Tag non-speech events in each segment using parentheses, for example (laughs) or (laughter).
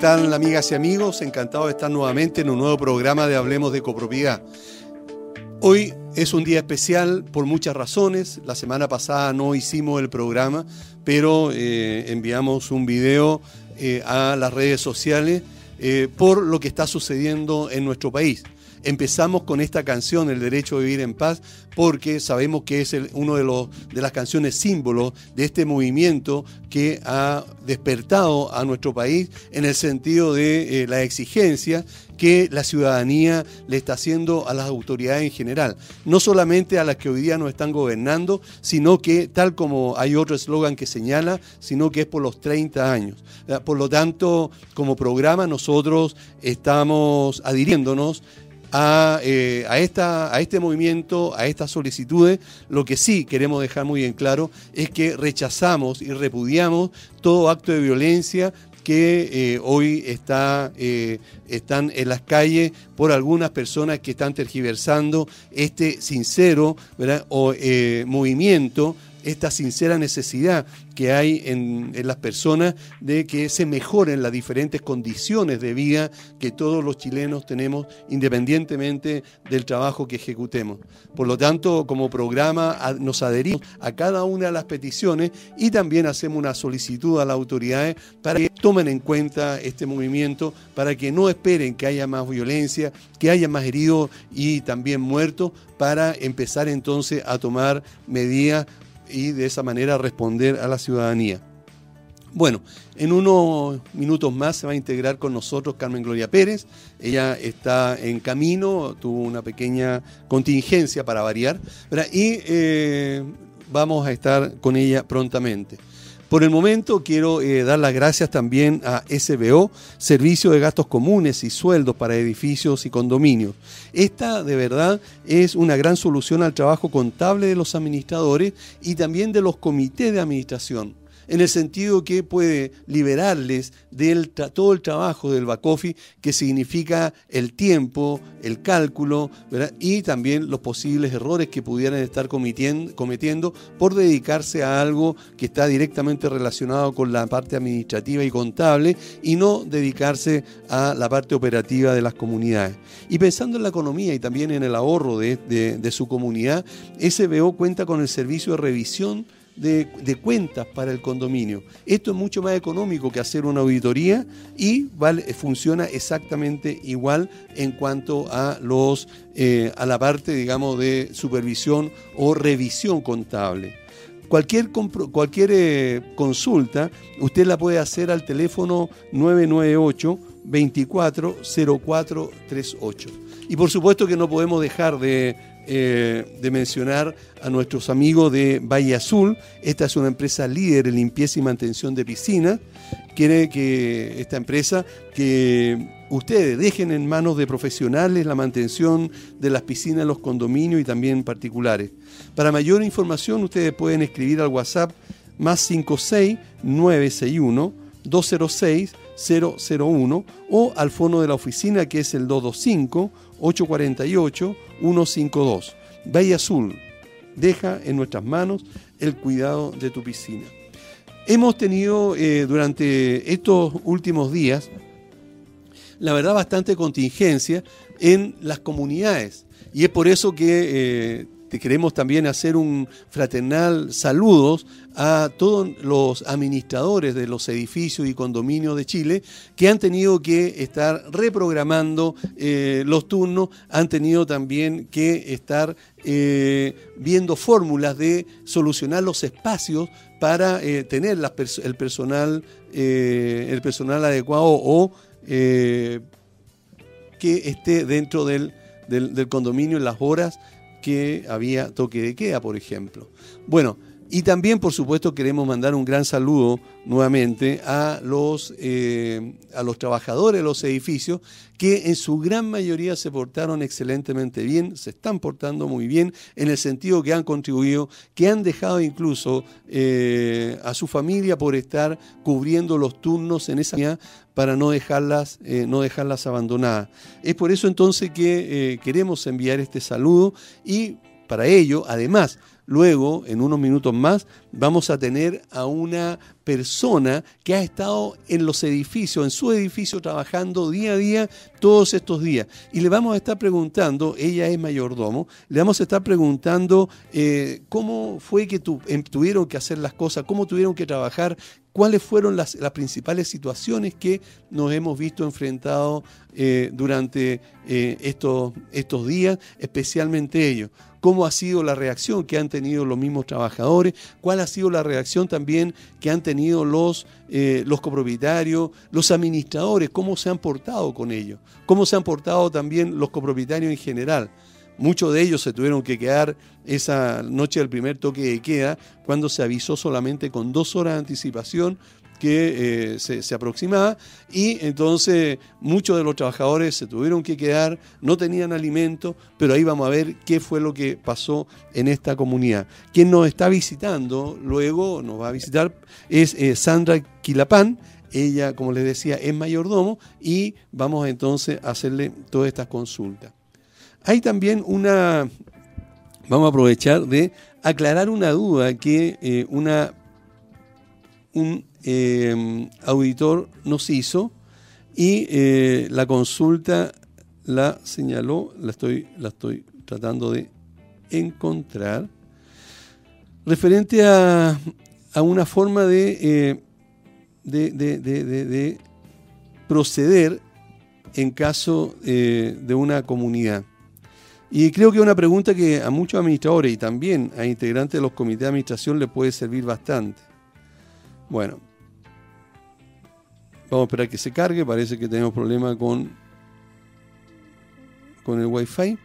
tal amigas y amigos? Encantado de estar nuevamente en un nuevo programa de Hablemos de Copropiedad. Hoy es un día especial por muchas razones. La semana pasada no hicimos el programa, pero eh, enviamos un video eh, a las redes sociales eh, por lo que está sucediendo en nuestro país. Empezamos con esta canción, El Derecho a Vivir en Paz, porque sabemos que es uno de, de las canciones símbolos de este movimiento que ha despertado a nuestro país en el sentido de la exigencia que la ciudadanía le está haciendo a las autoridades en general. No solamente a las que hoy día nos están gobernando, sino que, tal como hay otro eslogan que señala, sino que es por los 30 años. Por lo tanto, como programa nosotros estamos adhiriéndonos a, eh, a, esta, a, este movimiento, a estas solicitudes, lo que sí queremos dejar muy bien claro es que rechazamos y repudiamos todo acto de violencia que eh, hoy está, eh, están en las calles por algunas personas que están tergiversando este sincero O, movimiento esta sincera necesidad que hay en, las personas de que se mejoren las diferentes condiciones de vida que todos los chilenos tenemos independientemente del trabajo que ejecutemos. Por lo tanto, como programa nos adherimos a cada una de las peticiones y también hacemos una solicitud a las autoridades para que tomen en cuenta este movimiento, para que no esperen que haya más violencia, que haya más heridos y también muertos, para empezar entonces a tomar medidas y de esa manera responder a la ciudadanía. Bueno, en unos minutos más se va a integrar con nosotros Carmen Gloria Pérez. Ella está en camino, tuvo una pequeña contingencia para variar, y eh, vamos a estar con ella prontamente. Por el momento quiero eh, dar las gracias también a SBO, Servicio de Gastos Comunes y Sueldos para Edificios y Condominios. Esta de verdad es una gran solución al trabajo contable de los administradores y también de los comités de administración en el sentido que puede liberarles de todo el trabajo del back office, que significa el tiempo, el cálculo y también los posibles errores que pudieran estar cometiendo, por dedicarse a algo que está directamente relacionado con la parte administrativa y contable y no dedicarse a la parte operativa de las comunidades. Y pensando en la economía y también en el ahorro de, de su comunidad, SBO cuenta con el servicio de revisión de, cuentas para el condominio. Esto es mucho más económico que hacer una auditoría y funciona exactamente igual en cuanto a, los, eh, a la parte, digamos, de supervisión o revisión contable. Cualquier, cualquier eh, consulta usted la puede hacer al teléfono 998 240438. Y por supuesto que no podemos dejar de eh, de mencionar a nuestros amigos de Valle Azul. Esta es una empresa líder en limpieza y mantención de piscinas. Quiere que esta empresa que ustedes dejen en manos de profesionales la mantención de las piscinas, los condominios y también particulares. Para mayor información ustedes pueden escribir al WhatsApp más 56 961 206 001 o al fono de la oficina que es el 225 848 152. Valle Azul, deja en nuestras manos el cuidado de tu piscina. Hemos tenido eh, durante estos últimos días, la verdad, bastante contingencia en las comunidades. Y es por eso que eh, te queremos también hacer un fraternal saludos a todos los administradores de los edificios y condominios de Chile que han tenido que estar reprogramando eh, los turnos, han tenido también que estar eh, viendo fórmulas de solucionar los espacios para eh, tener el, personal, el personal adecuado o que esté dentro del, del condominio en las horas que había toque de queda, por ejemplo. Bueno, y también, por supuesto, queremos mandar un gran saludo nuevamente a los, eh, a los trabajadores de los edificios que en su gran mayoría se portaron excelentemente bien, se están portando muy bien en el sentido que han contribuido, que han dejado incluso eh, a su familia por estar cubriendo los turnos en esa para no dejarlas, eh, no dejarlas abandonadas. Es por eso entonces que queremos enviar este saludo y para ello, además, luego, en unos minutos más, vamos a tener a una persona que ha estado en los edificios, en su edificio, trabajando día a día todos estos días. Y le vamos a estar preguntando, ella es mayordomo, le vamos a estar preguntando eh, cómo fue que em, tuvieron que hacer las cosas, cómo tuvieron que trabajar, cuáles fueron las, principales situaciones que nos hemos visto enfrentados eh, durante eh, estos, estos días, especialmente ellos. Cómo ha sido la reacción que han tenido los mismos trabajadores, cuál ha sido la reacción también que han tenido los, eh, los copropietarios, los administradores, cómo se han portado con ellos, cómo se han portado también los copropietarios en general. Muchos de ellos se tuvieron que quedar esa noche del primer toque de queda cuando se avisó solamente con dos horas de anticipación que eh, se, aproximaba y entonces muchos de los trabajadores se tuvieron que quedar, no tenían alimento, pero ahí vamos a ver qué fue lo que pasó en esta comunidad. Quien nos está visitando luego, nos va a visitar, es eh, Sandra Quilapán, ella, como les decía, es mayordomo y vamos entonces a hacerle todas estas consultas. Hay también una, vamos a aprovechar de aclarar una duda que eh, una, un eh, auditor nos hizo y eh, la consulta la señaló, la estoy, la estoy tratando de encontrar, referente a, a una forma de, de, de, proceder en caso de una comunidad. Y creo que es una pregunta que a muchos administradores y también a integrantes de los comités de administración le puede servir bastante. Bueno, vamos a esperar que se cargue, parece que tenemos problema con, con el Wi-Fi.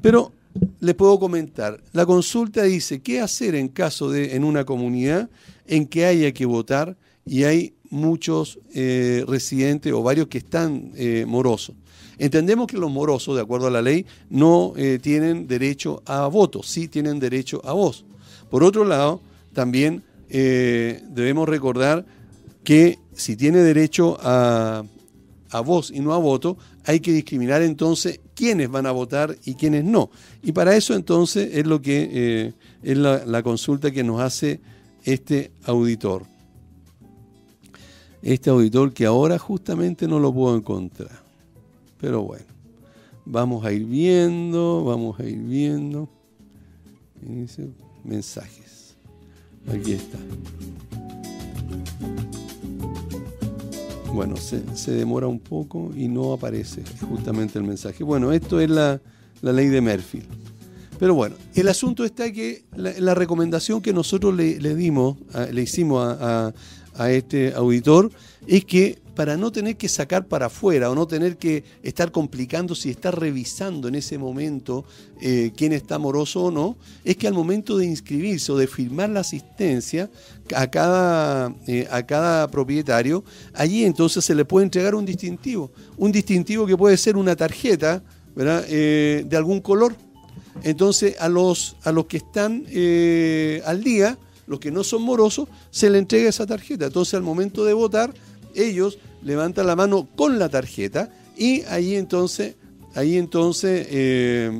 Pero le puedo comentar, la consulta dice qué hacer en caso de en una comunidad en que haya que votar y hay muchos eh, residentes o varios que están eh, morosos. Entendemos que los morosos, de acuerdo a la ley, no eh, tienen derecho a voto, sí tienen derecho a voz. Por otro lado, también eh, debemos recordar que si tiene derecho a, voz y no a voto, hay que discriminar entonces quiénes van a votar y quiénes no. Y para eso entonces es lo que eh, es la consulta que nos hace este auditor. Este auditor que ahora justamente no lo puedo encontrar. Pero bueno, vamos a ir viendo, vamos a ir viendo. mensajes. Aquí está. Bueno, se, demora un poco y no aparece justamente el mensaje. Bueno, esto es la, ley de Murphy. Pero bueno, el asunto está que la, recomendación que nosotros le, dimos, le hicimos a, a, este auditor, es que para no tener que sacar para afuera o no tener que estar complicando si está revisando en ese momento eh, quién está amoroso o no, es que al momento de inscribirse o de firmar la asistencia a cada, eh, a cada propietario, allí entonces se le puede entregar un distintivo. Un distintivo que puede ser una tarjeta eh, de algún color. Entonces a los, a los que están al día, los que no son morosos, se le entrega esa tarjeta. Entonces al momento de votar, ellos levanta la mano con la tarjeta y ahí entonces, ahí entonces eh,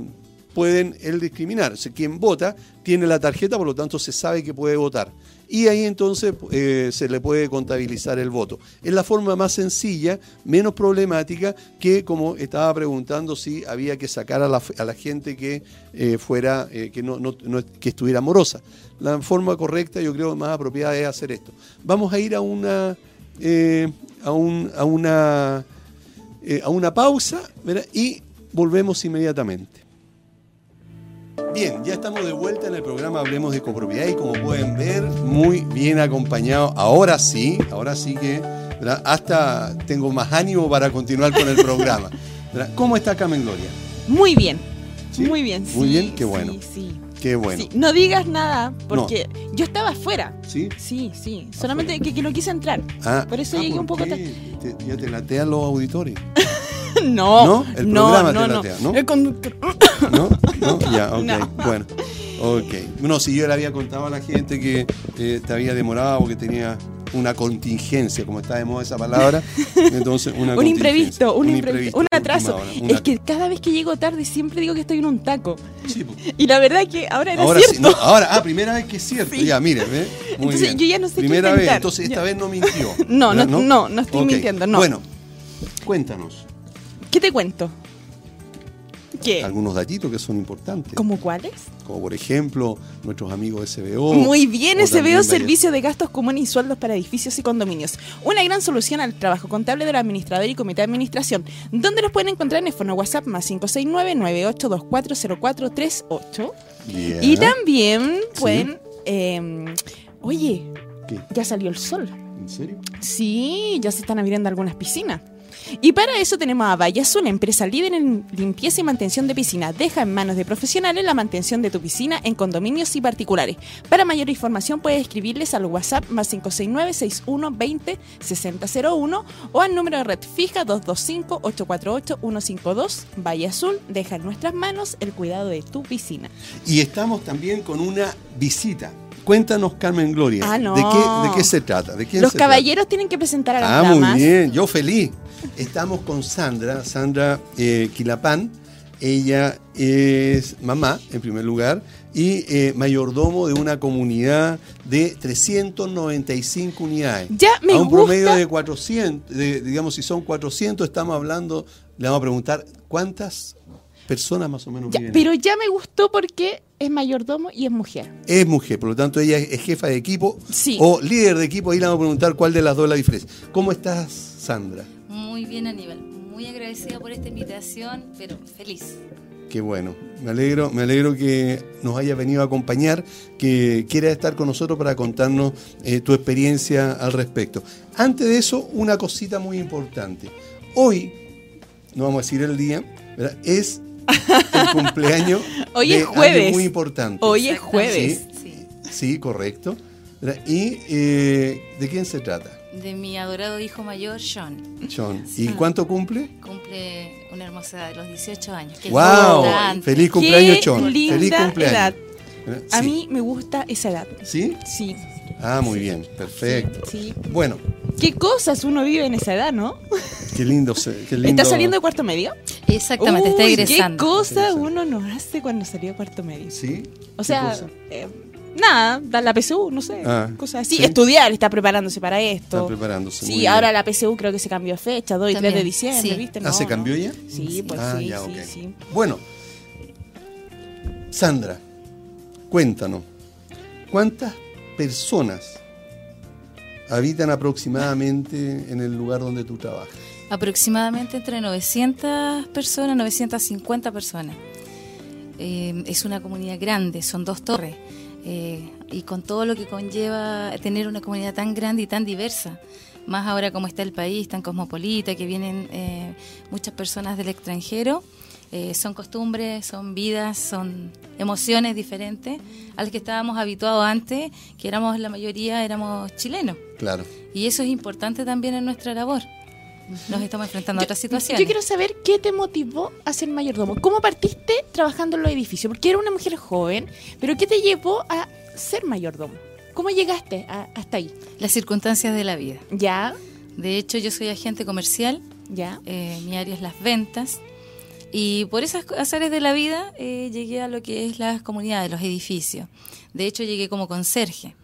pueden el discriminar. O quien vota tiene la tarjeta, por lo tanto se sabe que puede votar. Y ahí entonces eh, se le puede contabilizar el voto. Es la forma más sencilla, menos problemática que como estaba preguntando si había que sacar a la, gente que eh, fuera, que, no, que estuviera amorosa. La forma correcta, yo creo, más apropiada es hacer esto. Vamos a ir a una eh, a, a, una, eh, a una pausa y volvemos inmediatamente. Bien, ya estamos de vuelta en el programa Hablemos de Copropiedad y como pueden ver, muy bien acompañado. Ahora sí, ahora sí que hasta tengo más ánimo para continuar con el (laughs) programa. ¿Cómo está Carmen Gloria? Muy bien, muy bien. Muy bien, qué bueno. Sí, Qué bueno. no digas nada, porque yo estaba afuera. ¿Sí? Sí, sí. Solamente que, no quise entrar. Ah, por eso ah, llegué un poco tarde. ¿Ya te latean los auditores? (laughs) no. ¿No? El programa te latea, ¿no? El conductor. (laughs) ¿No? ¿No? Ya, (laughs) ok. Bueno. Ok. No, si yo le había contado a la gente que eh, te había demorado, que tenía una contingencia, como está de moda esa palabra. Entonces, una (laughs) un imprevisto, un, imprevisto, un atraso. es que cada vez que llego tarde siempre digo que estoy en un taco. Sí, y la verdad es que ahora era cierto. ahora, ah, primera vez que es cierto. Ya, mire, ¿ve? entonces yo ya no sé Primera vez, entonces esta vez no mintió. (laughs) no, no, no, no, estoy mintiendo, no. Bueno, cuéntanos. ¿Qué te cuento? Algunos datitos que son importantes. ¿Como cuáles? Como por ejemplo, nuestros amigos SBO. Muy bien, SBO, Servicio de Gastos Comunes y Sueldos para Edificios y Condominios. Una gran solución al trabajo contable del administrador y comité de administración, donde los pueden encontrar en el fono WhatsApp más 569-98240438. Y también pueden... Em, oye, ya salió el sol. ¿En serio? Sí, ya se están abriendo algunas piscinas. Y para eso tenemos a Valle Azul, empresa líder en limpieza y mantención de piscina. Deja en manos de profesionales la mantención de tu piscina en condominios y particulares. Para mayor información puedes escribirles al WhatsApp más 569-6120-6001 o al número de red fija 225-848-152. Valle Azul deja en nuestras manos el cuidado de tu piscina. Y estamos también con una visita Cuéntanos, Carmen Gloria, ah, ¿de, qué, se trata? ¿De Los caballeros tienen que presentar a las ah, muy bien, yo feliz. Estamos con Sandra, Sandra eh, Quilapán. Ella es mamá, en primer lugar, y eh, mayordomo de una comunidad de 395 unidades. Ya me A un promedio de 400, digamos, si son 400, estamos hablando, le vamos a preguntar, ¿cuántas personas más o menos viven Pero ya me gustó porque es mayordomo y es mujer. Es mujer, por lo tanto ella es jefa de equipo o líder de equipo. Ahí le vamos a preguntar cuál de las dos es la diferencia. ¿Cómo estás, Sandra? Muy bien, Aníbal. Muy agradecida por esta invitación, pero feliz. Qué bueno, me alegro, me alegro que nos haya venido a acompañar, que quiera estar con nosotros para contarnos eh, tu experiencia al respecto. Antes de eso, una cosita muy importante. Hoy, no vamos a decir el día, es el cumpleaños Hoy es jueves. muy importante. Hoy es jueves. Sí, correcto. ¿Y eh, de quién se trata? De mi adorado hijo mayor, John. John. ¿Y cuánto cumple? Cumple una hermosa edad, los 18 años. ¡Wow! Feliz cumpleaños, John. Feliz cumpleaños. A mí me gusta esa edad. ¿Sí? Sí. Ah, muy bien, perfecto. Sí. Bueno. ¿Qué cosas uno vive en esa edad, no? Qué lindo, qué lindo. ¿Estás saliendo de cuarto medio? Exactamente, está egresando. ¿Qué cosas uno no hace cuando salió de cuarto medio? Sí. O sea, eh, nada, dar la PSU, no sé, ah, cosas así. Estudiar, está preparándose para esto. Está preparándose. Sí, ahora la PSU creo que se cambió de fecha, 2 y 3 de diciembre, ¿viste? ¿Ah, se cambió ya? Sí, pues ah, sí, sí, sí. Bueno, Sandra, cuéntanos, ¿cuántas personas habitan aproximadamente en el lugar donde tú trabajas? Aproximadamente entre 900 personas, 950 personas. Eh, es una comunidad grande, son dos torres. Eh, y con todo lo que conlleva tener una comunidad tan grande y tan diversa, más ahora como está el país, tan cosmopolita, que vienen eh, muchas personas del extranjero, son costumbres, son vidas, son emociones diferentes a las que estábamos habituados antes, que éramos la mayoría, éramos chilenos. Claro. Y eso es importante también en nuestra labor nos estamos enfrentando a otra situación. Yo quiero saber qué te motivó a ser mayordomo. ¿Cómo partiste trabajando en los edificios? Porque era una mujer joven, pero ¿qué te llevó a ser mayordomo? ¿Cómo llegaste hasta ahí? Las circunstancias de la vida. Ya. De hecho, yo soy agente comercial. Ya. Eh, mi área es las ventas. Y por esas áreas de la vida eh, llegué a lo que es las comunidades, los edificios. De hecho, llegué como conserje.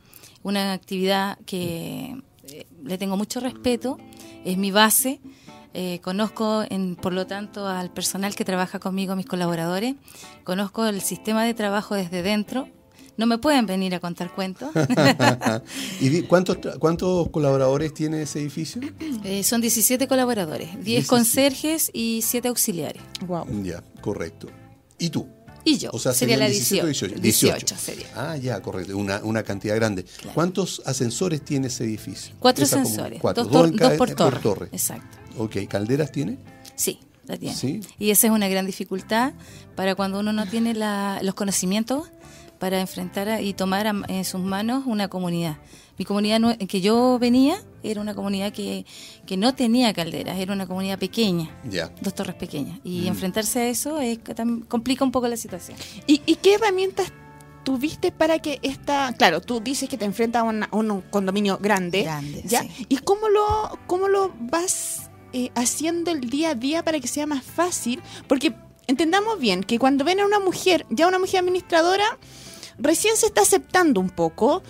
Una actividad que eh, le tengo mucho respeto es mi base. Eh, conozco, en, por lo tanto, al personal que trabaja conmigo, mis colaboradores. Conozco el sistema de trabajo desde dentro. No me pueden venir a contar cuentos. (laughs) ¿Y cuántos, cuántos colaboradores tiene ese edificio? (clears throat) Eh, son 17 colaboradores, 10 conserjes y 7 auxiliares. Wow. Ya, correcto. ¿Y tú? Y yo. O sea, sería la 18. 18. 18 sería. Ah, ya, correcto. Una, una cantidad grande. ¿Cuántos ascensores tiene ese edificio? Cuatro ascensores. Cuatro. Dos, por, torre. Exacto. Ok, ¿calderas tiene? Sí, la tiene. ¿Sí? Y esa es una gran dificultad para cuando uno no tiene la, los conocimientos para enfrentar y tomar en sus manos una comunidad. Mi comunidad en que yo venía era una comunidad que, que no tenía calderas, era una comunidad pequeña, dos torres pequeñas. Y mm. enfrentarse a eso es, complica un poco la situación. ¿Y, qué herramientas tuviste para que esta, claro, tú dices que te enfrentas a, una- a un condominio grande, Grande, ¿ya? sí. ¿Y cómo lo, cómo lo vas eh, haciendo el día a día para que sea más fácil? Porque entendamos bien que cuando ven a una mujer, ya una mujer administradora, recién se está aceptando un poco.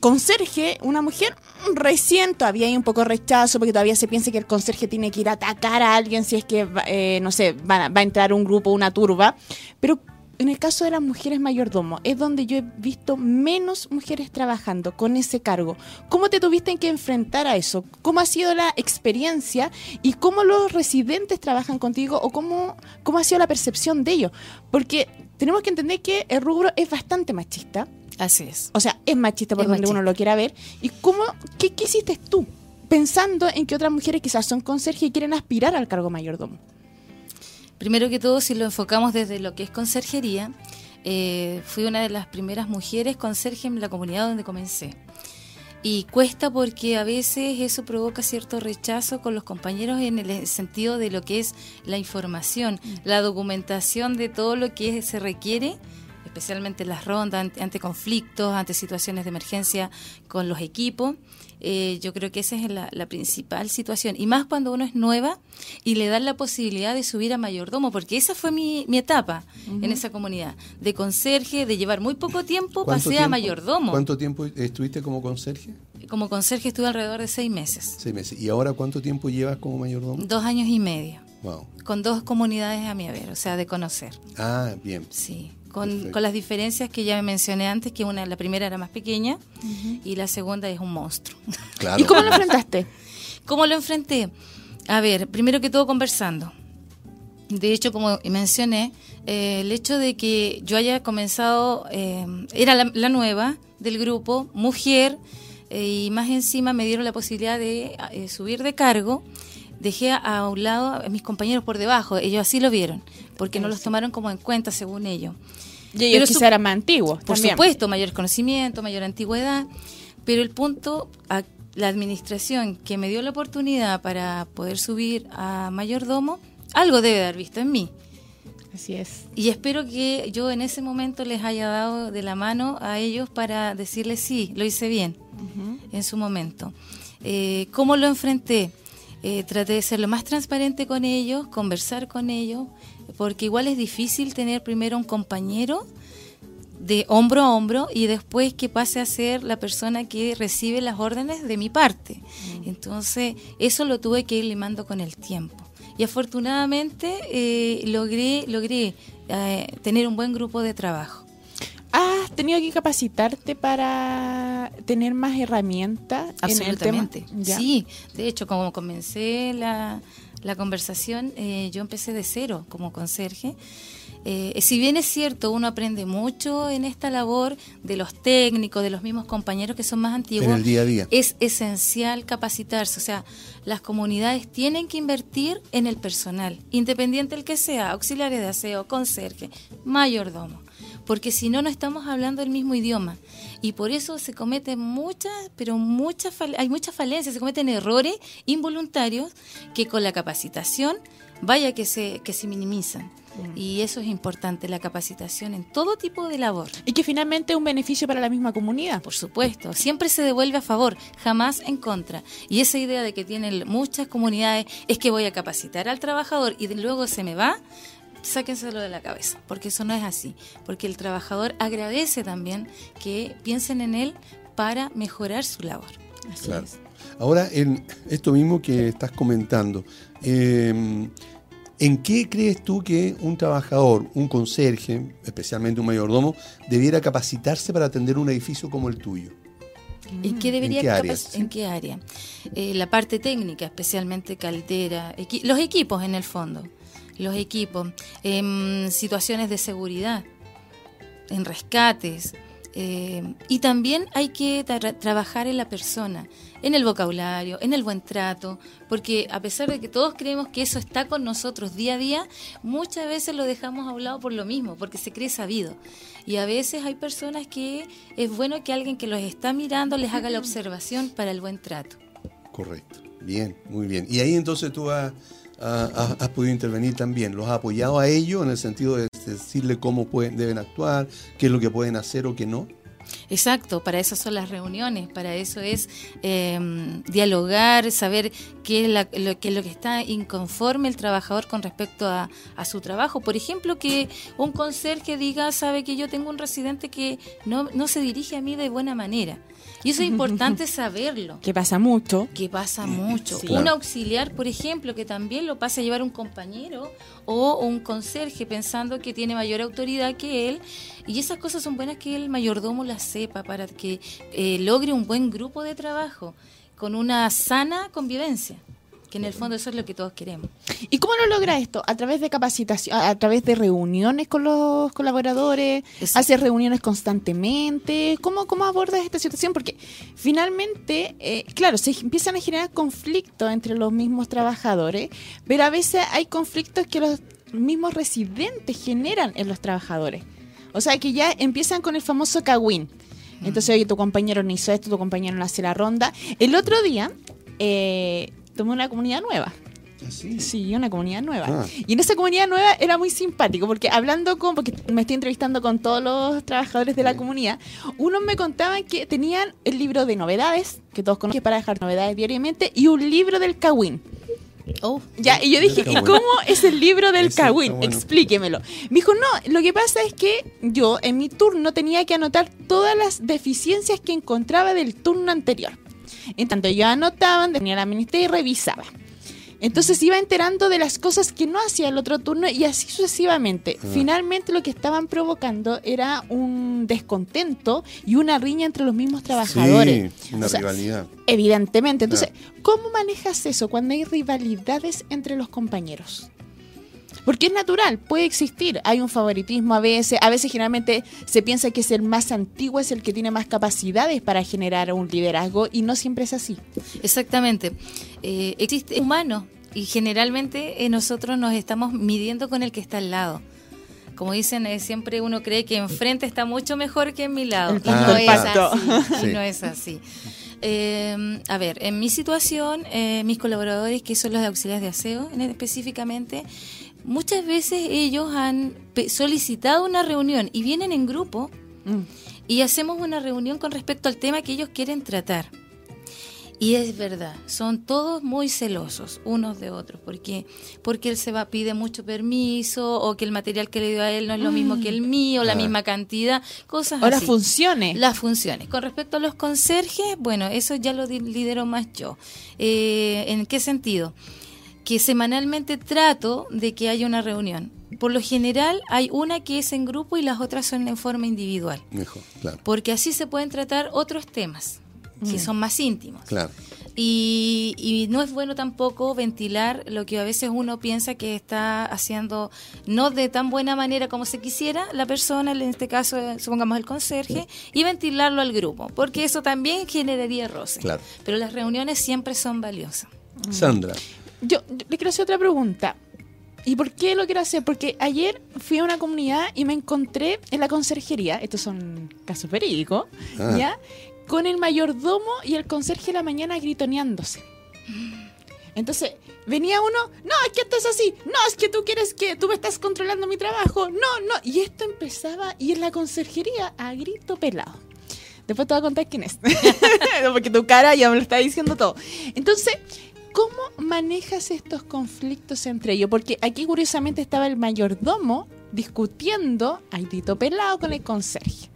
Conserje, una mujer mm, recién todavía hay un poco rechazo porque todavía se piensa que el conserje tiene que ir a atacar a alguien si es que, eh, no sé, va, a- va a entrar un grupo, una turba. Pero en el caso de las mujeres mayordomo, es donde yo he visto menos mujeres trabajando con ese cargo. ¿Cómo te tuviste que enfrentar a eso? ¿Cómo ha sido la experiencia y cómo los residentes trabajan contigo o cómo, cómo ha sido la percepción de ellos? Porque tenemos que entender que el rubro es bastante machista. Así es. O sea, es machista por Es donde machista. uno lo quiera ver. ¿Y cómo, qué, qué hiciste tú? Pensando en que otras mujeres quizás son conserjes y quieren aspirar al cargo mayordomo. Primero que todo, si lo enfocamos desde lo que es conserjería, eh, fui una de las primeras mujeres conserje en la comunidad donde comencé. Y cuesta porque a veces eso provoca cierto rechazo con los compañeros en el sentido de lo que es la información, la documentación de todo lo que se requiere, especialmente las rondas ante, ante conflictos, ante situaciones de emergencia con los equipos. Eh, yo creo que esa es la, la principal situación. Y más cuando uno es nueva y le dan la posibilidad de subir a mayordomo, porque esa fue mi, mi etapa en esa comunidad, de conserje, de llevar muy poco tiempo, ¿Cuánto pasé a mayordomo. ¿Cuánto tiempo estuviste como conserje? Como conserje estuve alrededor de seis meses, Seis meses. ¿Y ahora cuánto tiempo llevas como mayordomo? dos años y medio, Wow. con dos comunidades a mi haber, o sea, de conocer. Ah, bien. Sí, con, con las diferencias que ya mencioné antes, que una, la primera era más pequeña y la segunda es un monstruo. (laughs) Claro. ¿Y cómo lo enfrentaste? ¿Cómo lo enfrenté? A ver, primero que todo conversando. De hecho, como mencioné, eh, el hecho de que yo haya comenzado, eh, era la, la nueva del grupo, mujer, eh, y más encima me dieron la posibilidad de eh, subir de cargo, dejé a, a un lado a mis compañeros por debajo, ellos así lo vieron, porque no los tomaron como en cuenta según ellos. Y ellos su- eran más antiguos. Por también. supuesto, mayor conocimiento, mayor antigüedad, pero el punto, a la administración que me dio la oportunidad para poder subir a mayordomo, algo debe de haber visto en mí. Así es. Y espero que yo en ese momento les haya dado de la mano a ellos para decirles sí, lo hice bien en su momento. Eh, ¿Cómo lo enfrenté? Eh, traté de ser lo más transparente con ellos, conversar con ellos, porque igual es difícil tener primero un compañero de hombro a hombro y después que pase a ser la persona que recibe las órdenes de mi parte. Entonces, eso lo tuve que ir limando con el tiempo. Y afortunadamente eh, logré, logré eh, tener un buen grupo de trabajo. ¿Has tenido que capacitarte para tener más herramientas en el tema? Absolutamente. Sí, de hecho, como comencé la, la conversación, eh, yo empecé de cero como conserje. Eh, si bien es cierto, uno aprende mucho en esta labor de los técnicos, de los mismos compañeros que son más antiguos. En el día a día. Es esencial capacitarse, o sea, las comunidades tienen que invertir en el personal, independiente el que sea, auxiliares de aseo, conserje, mayordomo, porque si no, no estamos hablando el mismo idioma. Y por eso se cometen muchas, pero muchas, hay muchas falencias, se cometen errores involuntarios que con la capacitación, vaya que se, que se minimizan. Y eso es importante, la capacitación en todo tipo de labor. Y que finalmente es un beneficio para la misma comunidad. Por supuesto, siempre se devuelve a favor, jamás en contra. Y esa idea de que tienen muchas comunidades es que voy a capacitar al trabajador y de- luego se me va, sáquenselo de la cabeza, porque eso no es así. Porque el trabajador agradece también que piensen en él para mejorar su labor. Así Claro. es. Ahora, en esto mismo que estás comentando, eh, ¿en qué crees tú que un trabajador, un conserje, especialmente un mayordomo, debiera capacitarse para atender un edificio como el tuyo? ¿En qué debería qué capac- áreas? ¿En qué área? Eh, la parte técnica, especialmente caldera, equi- los equipos en el fondo, los equipos, em, situaciones de seguridad, en rescates. eh, y también hay que tra- trabajar en la persona, en el vocabulario, en el buen trato, porque a pesar de que todos creemos que eso está con nosotros día a día, muchas veces lo dejamos a un lado por lo mismo, porque se cree sabido. Y a veces hay personas que es bueno que alguien que los está mirando les haga la observación para el buen trato. Correcto. Bien, muy bien. Y ahí entonces tú has- has podido intervenir también. ¿Los has apoyado a ellos en el sentido de decirle cómo pueden, deben actuar, qué es lo que pueden hacer o qué no. Exacto, para eso son las reuniones, para eso es eh, dialogar, saber qué es, lo, qué es lo que está inconforme el trabajador con respecto a, a, su trabajo. Por ejemplo, que un conserje diga, sabe que yo tengo un residente que no, no se dirige a mí de buena manera. Y eso es importante (laughs) saberlo. Que pasa mucho. Que pasa mucho. Un auxiliar, por ejemplo, que también lo pasa a llevar un compañero o un conserje pensando que tiene mayor autoridad que él. Y esas cosas son buenas que el mayordomo las sepa para que eh, logre un buen grupo de trabajo con una sana convivencia que en el fondo eso es lo que todos queremos. ¿Y cómo lo logra esto? ¿A través de capacitación, a través de reuniones con los colaboradores? ¿Haces reuniones constantemente? ¿Cómo, ¿Cómo abordas esta situación? Porque finalmente, eh, claro, se empiezan a generar conflictos entre los mismos trabajadores, pero a veces hay conflictos que los mismos residentes generan en los trabajadores. O sea, que ya empiezan con el famoso cagüín. Entonces, oye, tu compañero no hizo esto, tu compañero no hace la ronda. El otro día, eh, tomé una comunidad nueva. ¿Ah, sí? sí, una comunidad nueva. Ah. Y en esa comunidad nueva era muy simpático, porque hablando con, porque me estoy entrevistando con todos los trabajadores de la comunidad, unos me contaban que tenían el libro de novedades, que todos conocen para dejar novedades diariamente, y un libro del Kawin. Oh, ya, y yo dije, ¿y cómo es el libro del Kawin? Explíquemelo. Me dijo, no, lo que pasa es que yo en mi turno tenía que anotar todas las deficiencias que encontraba del turno anterior. En tanto yo anotaba, tenía la ministeria y revisaba. Entonces iba enterando de las cosas que no hacía el otro turno y así sucesivamente. Ah. Finalmente lo que estaban provocando era un descontento y una riña entre los mismos trabajadores. Sí, una rivalidad. Evidentemente. Entonces, ¿cómo manejas eso cuando hay rivalidades entre los compañeros? Porque es natural, puede existir. Hay un favoritismo a veces. A veces generalmente se piensa que es el más antiguo, es el que tiene más capacidades para generar un liderazgo y no siempre es así. Exactamente. Eh, existe humano y generalmente eh, nosotros nos estamos midiendo con el que está al lado como dicen, eh, siempre uno cree que enfrente está mucho mejor que en mi lado. Y no, es así, no es así. a ver, en mi situación, mis colaboradores, que son los de auxiliares de aseo específicamente, muchas veces ellos han solicitado una reunión y vienen en grupo mm. y hacemos una reunión con respecto al tema que ellos quieren tratar. Y es verdad, son todos muy celosos unos de otros, porque porque él se va pide mucho permiso o que el material que le dio a él no es lo mismo que el mm. mío, la ah. misma cantidad, cosas o así. las funciones. Las funciones. Con respecto a los conserjes, bueno, eso ya lo lidero más yo. Eh, ¿En qué sentido? Que semanalmente trato de que haya una reunión. Por lo general hay una que es en grupo y las otras son en forma individual. Mejor, claro. Porque así se pueden tratar otros temas que son más íntimos. Claro. Y, y, no es bueno tampoco ventilar lo que a veces uno piensa que está haciendo no de tan buena manera como se quisiera la persona, en este caso supongamos el conserje, y ventilarlo al grupo, porque eso también generaría roce. Claro. Pero las reuniones siempre son valiosas. Sandra, yo, le quiero hacer otra pregunta. ¿Y por qué lo quiero hacer? Porque ayer fui a una comunidad y me encontré en la conserjería, estos son casos verídicos, ah. ¿ya? Con el mayordomo y el conserje de la mañana gritoneándose. Entonces, venía uno, no, es que esto es así, no, es que tú quieres que tú me estás controlando mi trabajo, no, no. Y esto empezaba, y en la conserjería, a grito pelado. Después te voy a contar quién es. (laughs) Porque tu cara ya me lo está diciendo todo. Entonces, ¿Cómo manejas estos conflictos entre ellos? Porque aquí curiosamente estaba el mayordomo discutiendo al Tito Pelado con el conserje.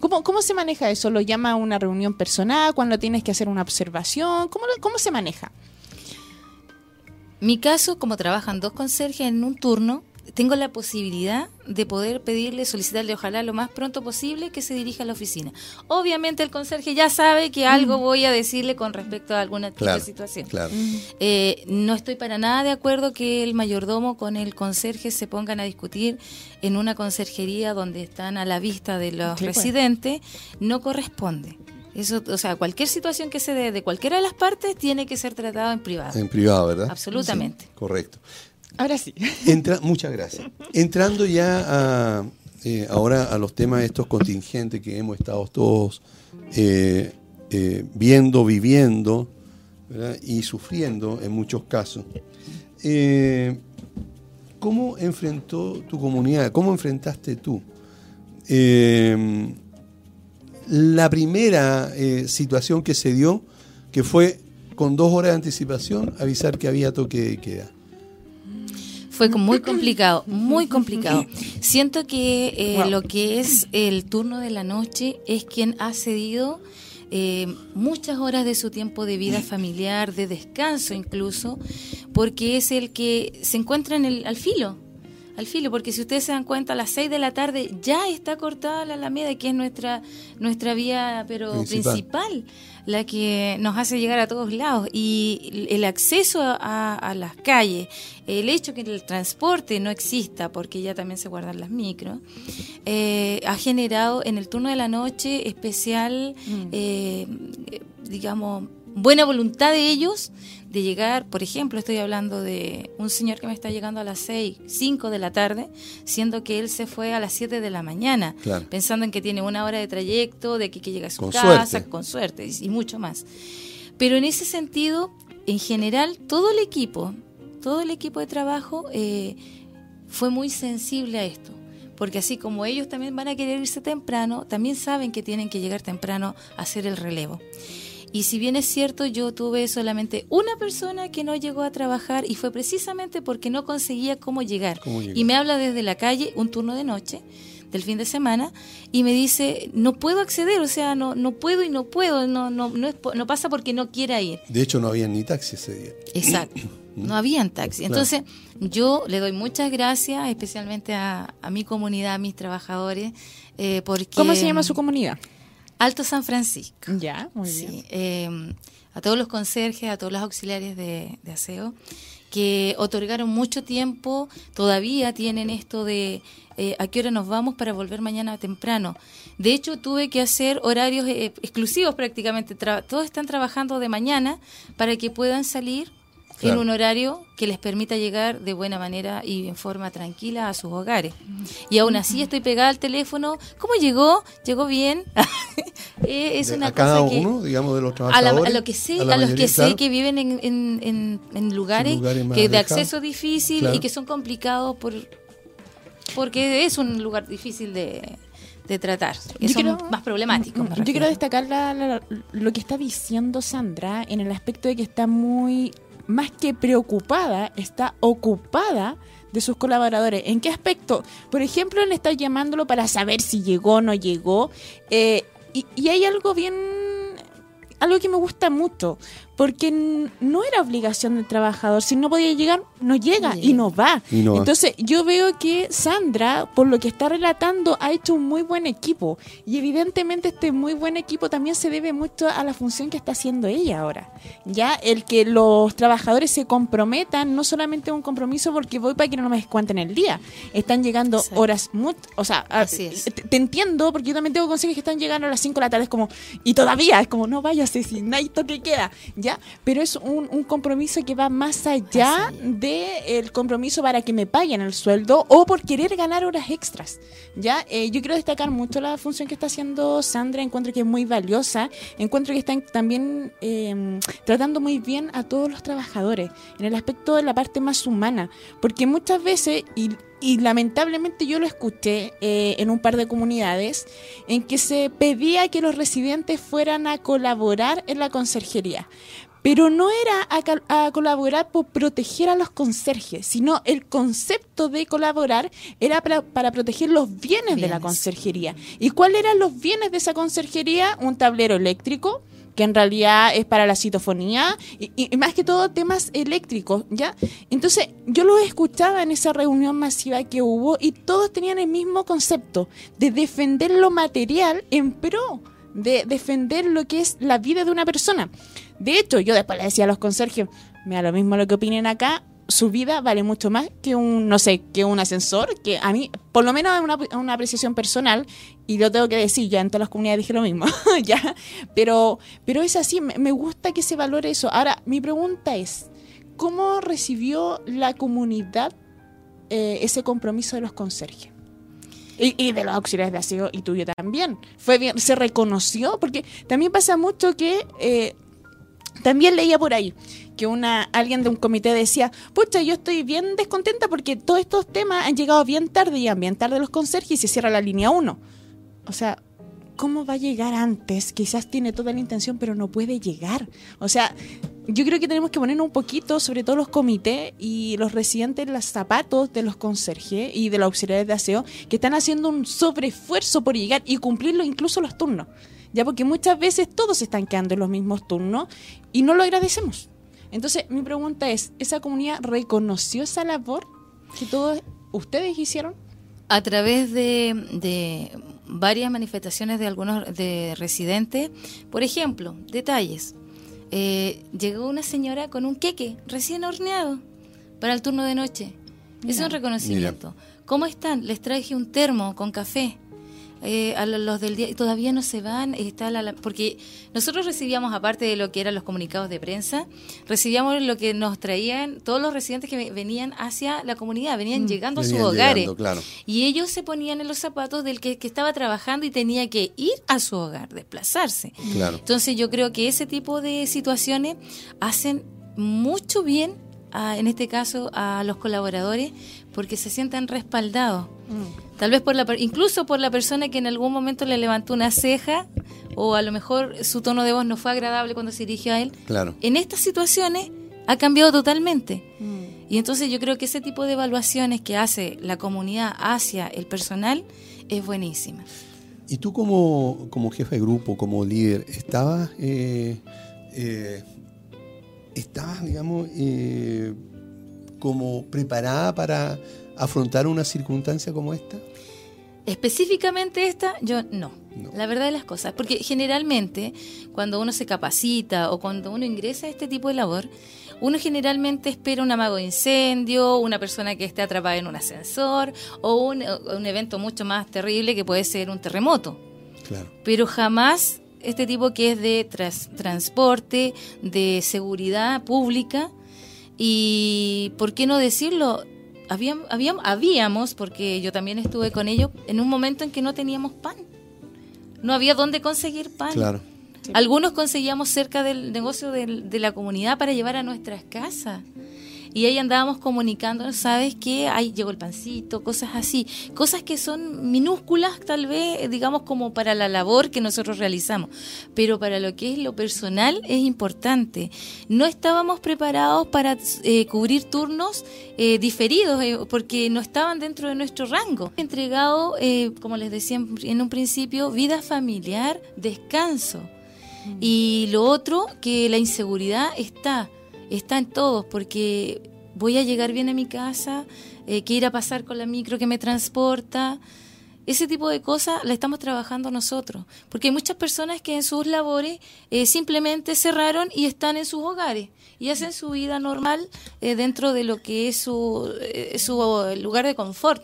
¿Cómo, ¿Cómo, se maneja eso? ¿Lo llama a una reunión personal? ¿Cuando tienes que hacer una observación? ¿Cómo, cómo se maneja? Mi caso, como trabajan dos conserjes en un turno, tengo la posibilidad de poder pedirle, solicitarle, ojalá lo más pronto posible, que se dirija a la oficina. Obviamente el conserje ya sabe que algo mm. voy a decirle con respecto a alguna situación. Mm. Eh, no estoy para nada de acuerdo que el mayordomo con el conserje se pongan a discutir en una conserjería donde están a la vista de los pues. residentes. No corresponde. Eso, o sea, cualquier situación que se dé de cualquiera de las partes tiene que ser tratado en privado. En privado, ¿verdad? Absolutamente. correcto. Ahora sí. (laughs) Muchas gracias. Entrando ya eh, ahora a los temas estos contingentes que hemos estado todos eh, eh, viendo, viviendo y sufriendo en muchos casos. ¿cómo enfrentó tu comunidad? ¿Cómo enfrentaste tú? La primera situación que se dio, que fue con dos horas de anticipación avisar que había toque de queda. Fue muy complicado, muy complicado. Siento que eh, lo que es el turno de la noche es quien ha cedido eh, muchas horas de su tiempo de vida familiar, de descanso incluso, porque es el que se encuentra en el, al filo, al filo, porque si ustedes se dan cuenta, a las 6 de la tarde ya está cortada la Alameda, que es nuestra, nuestra vía pero principal. La que nos hace llegar a todos lados. Y el acceso a, las calles, el hecho que el transporte no exista, porque ya también se guardan las micros, eh, ha generado en el turno de la noche especial, mm. eh, digamos, buena voluntad de ellos de llegar, por ejemplo, estoy hablando de un señor que me está llegando a las 6, 5 de la tarde, siendo que él se fue a las 7 de la mañana, pensando en que tiene una hora de trayecto, de que, que llega a su casa, con suerte, y, mucho más. Pero en ese sentido, en general, todo el equipo, todo el equipo de trabajo eh, fue muy sensible a esto porque así como ellos también van a querer irse temprano, también saben que tienen que llegar temprano a hacer el relevo. Y si bien es cierto, yo tuve solamente una persona que no llegó a trabajar y fue precisamente porque no conseguía cómo llegar. y me habla desde la calle, un turno de noche del fin de semana y me dice no puedo acceder o sea no no puedo y no puedo no no no, no pasa porque no quiera ir de hecho no había ni taxi ese día. Exacto (clears throat) no habían taxi. Entonces yo le doy muchas gracias especialmente a, a mi comunidad a mis trabajadores eh, porque cómo se llama su comunidad Alto San Francisco. Ya, muy bien. Eh, a todos los conserjes, a todos los auxiliares de, aseo, que otorgaron mucho tiempo, todavía tienen esto de eh, a qué hora nos vamos para volver mañana temprano. De hecho, tuve que hacer horarios eh, exclusivos prácticamente. todos están trabajando de mañana para que puedan salir en un horario que les permita llegar de buena manera y en forma tranquila a sus hogares. Y aún así estoy pegada al teléfono. ¿Cómo llegó? ¿Llegó bien? (laughs) Eh, es una a cada uno, digamos, de los trabajadores. A, lo que sé, a, los que sé que viven en, en, en, lugares, que de acceso difícil y que son complicados por porque es un lugar difícil de, de tratar, que son más problemáticos. Yo quiero destacar lo que está diciendo Sandra en el aspecto de que está muy más que preocupada, está ocupada de sus colaboradores. ¿En qué aspecto? Por ejemplo, en estar llamándolo para saber si llegó o no llegó. Eh, y, y, hay algo bien, algo que me gusta mucho porque no era obligación del trabajador. Si no podía llegar, no llega y no va. Entonces, yo veo que Sandra, por lo que está relatando, ha hecho un muy buen equipo. Y evidentemente este muy buen equipo también se debe mucho a la función que está haciendo ella ahora. Ya el que los trabajadores se comprometan, no solamente un compromiso porque voy para que no me descuenten el día. Están llegando horas muy, o sea, te, entiendo porque yo también tengo consejos que están llegando a las 5 de la tarde, es como, y todavía es como, no vayas, si no hay toque queda pero es un, compromiso que va más allá del compromiso para que me paguen el sueldo o por querer ganar horas extras, ¿ya? Eh, yo quiero destacar mucho la función que está haciendo Sandra, encuentro que es muy valiosa, encuentro que están también em, tratando muy bien a todos los trabajadores, en el aspecto de la parte más humana, porque muchas veces, y y lamentablemente yo lo escuché eh, en un par de comunidades en que se pedía que los residentes fueran a colaborar en la conserjería. Pero no era a, colaborar por proteger a los conserjes, sino el concepto de colaborar era para, proteger los bienes, de la conserjería. ¿Y cuáles eran los bienes de esa conserjería? Un tablero eléctrico, que en realidad es para la citofonía y, más que todo temas eléctricos, ¿ya? Entonces yo lo escuchaba en esa reunión masiva que hubo y todos tenían el mismo concepto de defender lo material en pro de defender lo que es la vida de una persona. De hecho, yo después le decía a los conserjes, me da lo mismo lo que opinen acá, su vida vale mucho más que un, no sé, que un ascensor, que a mí, por lo menos una, una apreciación personal, y lo tengo que decir, ya en todas las comunidades dije lo mismo, (laughs) ya, pero, pero es así, me, gusta que se valore eso. Ahora, mi pregunta es, ¿cómo recibió la comunidad eh, ese compromiso de los conserjes? Y, de los auxiliares de aseo y tuyo también. Fue bien, se reconoció, porque también pasa mucho que eh, También leía por ahí que una alguien de un comité decía, pucha, yo estoy bien descontenta porque todos estos temas han llegado bien tarde, y bien tarde los conserjes y se cierra la línea 1. O sea, ¿cómo va a llegar antes? Quizás tiene toda la intención, pero no puede llegar. O sea, yo creo que tenemos que poner un poquito, sobre todo los comités y los residentes, los zapatos de los conserjes y de los auxiliares de aseo, que están haciendo un sobreesfuerzo por llegar y cumplirlo incluso los turnos. Ya porque muchas veces todos están quedando en los mismos turnos y no lo agradecemos. Entonces, mi pregunta es, ¿esa comunidad reconoció esa labor que todos ustedes hicieron? A través de, varias manifestaciones de algunos de residentes, por ejemplo, detalles. Eh, llegó una señora con un queque recién horneado para el turno de noche. es un reconocimiento. ¿Cómo están? Les traje un termo con café. Eh, a los del día y todavía no se van está la, porque nosotros recibíamos aparte de lo que eran los comunicados de prensa recibíamos lo que nos traían todos los residentes que venían hacia la comunidad venían mm. llegando a sus hogares. y ellos se ponían en los zapatos del que, estaba trabajando y tenía que ir a su hogar desplazarse. Entonces yo creo que ese tipo de situaciones hacen mucho bien en este caso a los colaboradores porque se sientan respaldados mm. Tal vez por la, incluso por la persona que en algún momento le levantó una ceja o a lo mejor su tono de voz no fue agradable cuando se dirigió a él. Claro. En estas situaciones ha cambiado totalmente. Mm. Y entonces yo creo que ese tipo de evaluaciones que hace la comunidad hacia el personal es buenísima. ¿Y tú como, como jefe de grupo, como líder, estabas, eh, eh, estabas digamos, eh, como preparada para afrontar una circunstancia como esta? Específicamente esta, yo no. La verdad de las cosas. Porque generalmente, cuando uno se capacita o cuando uno ingresa a este tipo de labor, uno generalmente espera un amago de incendio, una persona que esté atrapada en un ascensor o un, evento mucho más terrible que puede ser un terremoto. Claro. Pero jamás este tipo que es de transporte, de seguridad pública y, ¿por qué no decirlo? habíamos, habíamos, porque yo también estuve con ellos, en un momento en que no teníamos pan. No había dónde conseguir pan. Claro. Algunos conseguíamos cerca del negocio de la comunidad para llevar a nuestras casas y ahí andábamos comunicándonos, ¿sabes qué? Ahí llegó el pancito, cosas así, cosas que son minúsculas tal vez, digamos como para la labor que nosotros realizamos, pero para lo que es lo personal es importante. No estábamos preparados para eh, cubrir turnos eh, diferidos eh, porque no estaban dentro de nuestro rango. Entregado, como les decía en un principio, vida familiar, descanso. Mm. Y lo otro, que la inseguridad está está en todos, porque voy a llegar bien a mi casa, eh, qué ir a pasar con la micro que me transporta. Ese tipo de cosas la estamos trabajando nosotros, porque hay muchas personas que en sus labores eh, simplemente cerraron y están en sus hogares y hacen su vida normal eh, dentro de lo que es su, su lugar de confort.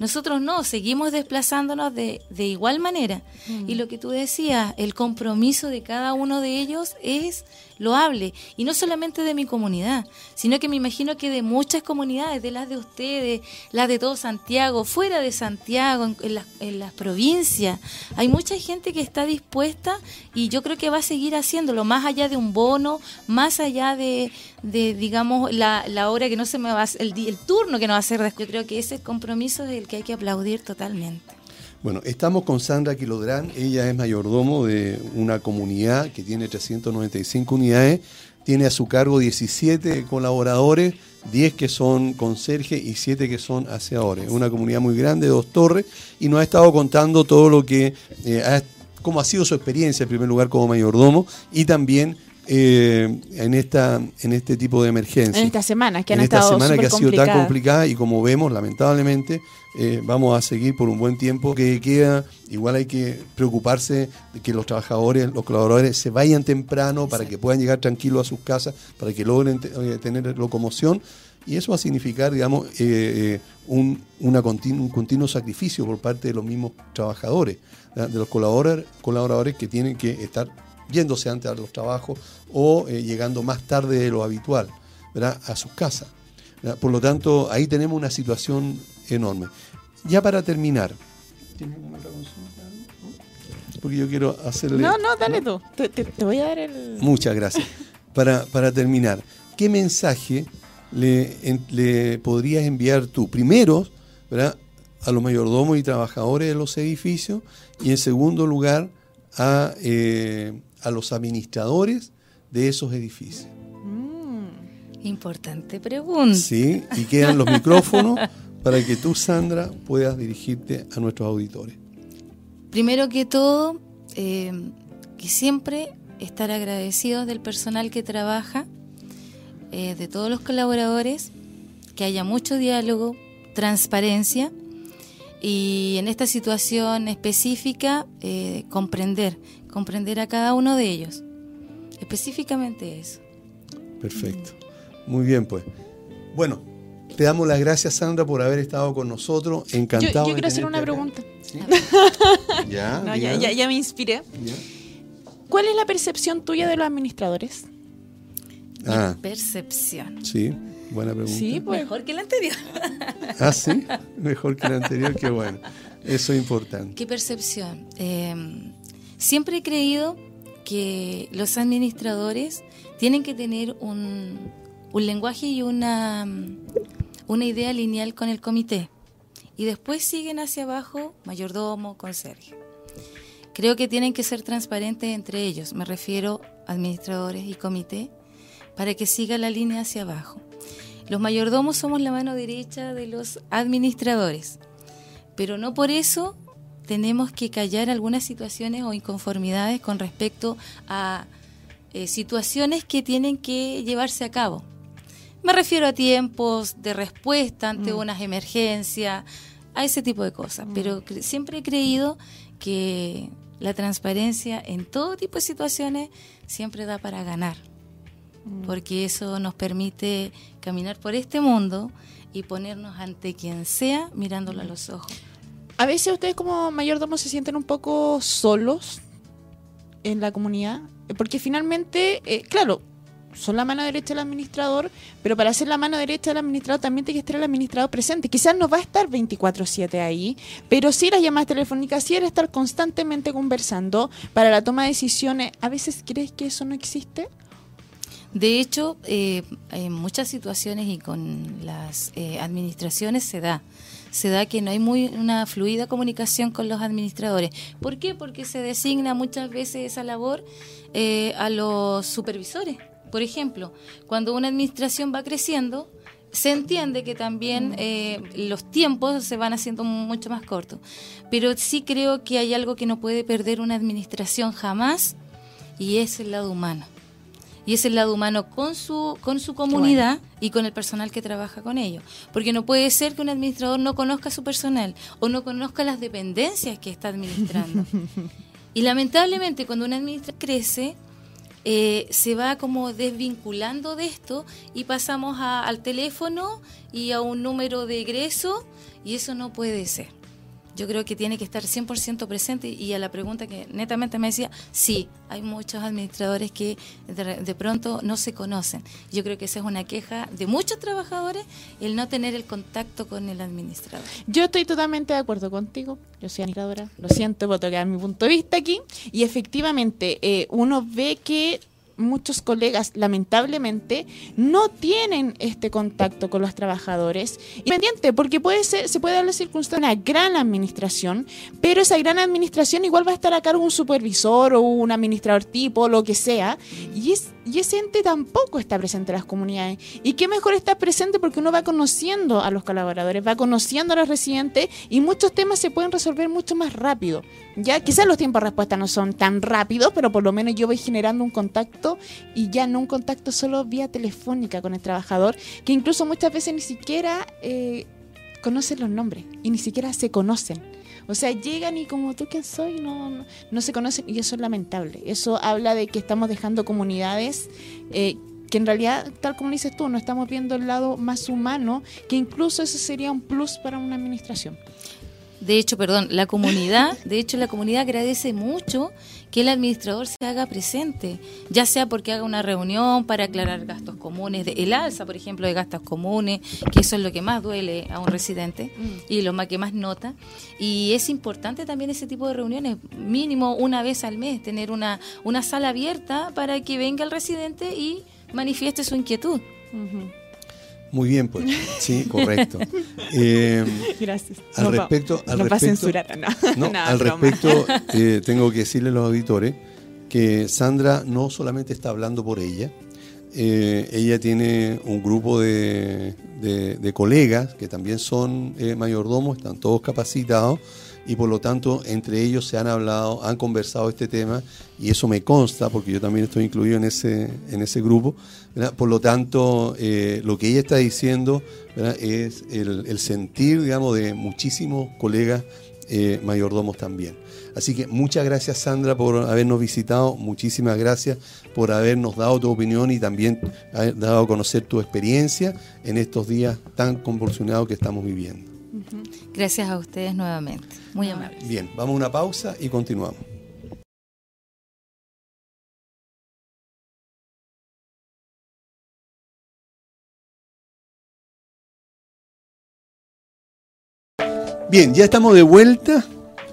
Nosotros no, seguimos desplazándonos de, de igual manera. Mm. Y lo que tú decías, el compromiso de cada uno de ellos es loable. Y no solamente de mi comunidad, sino que me imagino que de muchas comunidades, de las de ustedes, las de todo Santiago, fuera de Santiago, en, las, en las provincias. Hay mucha gente que está dispuesta y yo creo que va a seguir haciéndolo, más allá de un bono, más allá de, de digamos, la, la hora que no se me va a, el, el turno que no va a hacer. Yo creo que ese compromiso es el que hay que aplaudir totalmente. Bueno, estamos con Sandra Quilodrán, ella es mayordomo de una comunidad que tiene 395 unidades, tiene a su cargo 17 colaboradores, 10 que son conserjes y 7 que son aseadores. Una comunidad muy grande, dos torres, y nos ha estado contando todo lo que, eh, cómo ha sido su experiencia en primer lugar como mayordomo y también eh, en esta en este tipo de emergencia. En esta semana que han en esta semana que ha sido tan complicada y como vemos, lamentablemente, eh, vamos a seguir por un buen tiempo que queda. Igual hay que preocuparse de que los trabajadores, los colaboradores se vayan temprano para que puedan llegar tranquilos a sus casas, para que logren eh, tener locomoción. Y eso va a significar, digamos, un, una un continuo sacrificio por parte de los mismos trabajadores, de los colaboradores, colaboradores que tienen que estar yéndose antes a los trabajos o eh, llegando más tarde de lo habitual ¿verdad? a sus casas. Por lo tanto, ahí tenemos una situación enorme. Ya para terminar, ¿tienes alguna otra consulta? Porque yo quiero hacerle... No, no, dale tú. Te, voy a dar el... Muchas gracias. para, para terminar, ¿qué mensaje le, en- le podrías enviar tú? Primero, ¿verdad? a los mayordomos y trabajadores de los edificios y en segundo lugar a, eh, a los administradores de esos edificios. Importante pregunta. Sí, y quedan los micrófonos (laughs) para que tú, Sandra, puedas dirigirte a nuestros auditores. Primero que todo, eh, que siempre estar agradecidos del personal que trabaja, eh, de todos los colaboradores, que haya mucho diálogo, transparencia y en esta situación específica eh, comprender, comprender a cada uno de ellos. Específicamente eso. Perfecto. Muy bien, pues. Bueno, te damos las gracias, Sandra, por haber estado con nosotros. Yo, Encantado. yo de quiero hacer una acá. pregunta. ¿Sí? Ya, (laughs) No, ya, ya, ya me inspiré. Ya. ¿Cuál es la percepción tuya de los administradores? Ah, Percepción. sí, buena pregunta. Sí, pues. Mejor que la anterior. Ah, sí, mejor que la anterior, qué bueno. Eso es importante. ¿Qué percepción? Eh, siempre he creído que los administradores tienen que tener un, lenguaje y una, una idea lineal con el comité. Y después siguen hacia abajo mayordomo, conserje. Creo que tienen que ser transparentes entre ellos, me refiero administradores y comité, para que siga la línea hacia abajo. Los mayordomos somos la mano derecha de los administradores, pero no por eso tenemos que callar algunas situaciones o inconformidades con respecto a eh, situaciones que tienen que llevarse a cabo. Me refiero a tiempos de respuesta ante Mm. unas emergencias, a ese tipo de cosas, pero cre- siempre he creído que la transparencia en todo tipo de situaciones siempre da para ganar, porque eso nos permite caminar por este mundo y ponernos ante quien sea mirándolo a los ojos. A veces ustedes como mayordomos se sienten un poco solos en la comunidad, porque finalmente, eh, claro, son la mano derecha del administrador, pero para ser la mano derecha del administrador también tiene que estar el administrador presente. Quizás no va a estar 24/7 ahí, pero sí las llamadas telefónicas, sí el estar constantemente conversando para la toma de decisiones. ¿A veces crees que eso no existe? De hecho, eh, en muchas situaciones y con las eh, administraciones se da. Se da que no hay muy una fluida comunicación con los administradores. ¿Por qué? Porque se designa muchas veces esa labor eh, a los supervisores. Por ejemplo, cuando una administración va creciendo, se entiende que también eh, los tiempos se van haciendo mucho más cortos. Pero sí creo que hay algo que no puede perder una administración jamás y es el lado humano y es el lado humano con su con su comunidad y con el personal que trabaja con ellos porque no puede ser que un administrador no conozca a su personal o no conozca las dependencias que está administrando. (laughs) Y lamentablemente cuando un administrador crece eh, se va como desvinculando de esto y pasamos a- al teléfono y a un número de egreso y eso no puede ser. Yo creo que tiene que estar 100% presente y a la pregunta que netamente me decía, sí, hay muchos administradores que de, de pronto no se conocen. Yo creo que esa es una queja de muchos trabajadores, el no tener el contacto con el administrador. Yo estoy totalmente de acuerdo contigo. Yo soy administradora. Lo siento, a tocar mi punto de vista aquí. Y efectivamente, eh, uno ve que muchos colegas, lamentablemente, no tienen este contacto con los trabajadores. Independiente, porque puede ser, se puede dar la circunstancia de una gran administración, pero esa gran administración igual va a estar a cargo un supervisor o un administrador tipo, lo que sea, y, es, y ese ente tampoco está presente en las comunidades. Y qué mejor estar presente porque uno va conociendo a los colaboradores, va conociendo a los residentes y muchos temas se pueden resolver mucho más rápido. Ya quizás los tiempos de respuesta no son tan rápidos, pero por lo menos yo voy generando un contacto y ya no un contacto solo vía telefónica con el trabajador, que incluso muchas veces ni siquiera eh, conocen los nombres y ni siquiera se conocen. O sea, llegan y como tú quién soy, no, no, no se conocen y eso es lamentable. Eso habla de que estamos dejando comunidades eh, que en realidad, tal como dices tú, no estamos viendo el lado más humano, que incluso eso sería un plus para una administración. De hecho, perdón, la comunidad, de hecho la comunidad agradece mucho que el administrador se haga presente, ya sea porque haga una reunión para aclarar gastos comunes, de, el alza, por ejemplo, de gastos comunes, que eso es lo que más duele a un residente y lo más que más nota. Y es importante también ese tipo de reuniones, mínimo una vez al mes, tener una, una sala abierta para que venga el residente y manifieste su inquietud. Muy bien, pues. Sí, (laughs) correcto. Eh, Gracias. Al No respecto, al nos va a respecto- censurar, ¿no? (laughs) No, (laughs) No, al broma. respecto, eh, tengo que decirle a los auditores que Sandra no solamente está hablando por ella, eh, ella tiene un grupo de, de- de colegas que también son eh, mayordomos, están todos capacitados y por lo tanto entre ellos se han hablado, han conversado este tema y eso me consta porque yo también estoy incluido en ese, en ese grupo. Por lo tanto, eh, lo que ella está diciendo es el, sentir, digamos, de muchísimos colegas eh, mayordomos también. Así que muchas gracias Sandra por habernos visitado, muchísimas gracias por habernos dado tu opinión y también dado a conocer tu experiencia en estos días tan convulsionados que estamos viviendo. Gracias a ustedes nuevamente. Muy amables. Bien, vamos a una pausa y continuamos. Bien, ya estamos de vuelta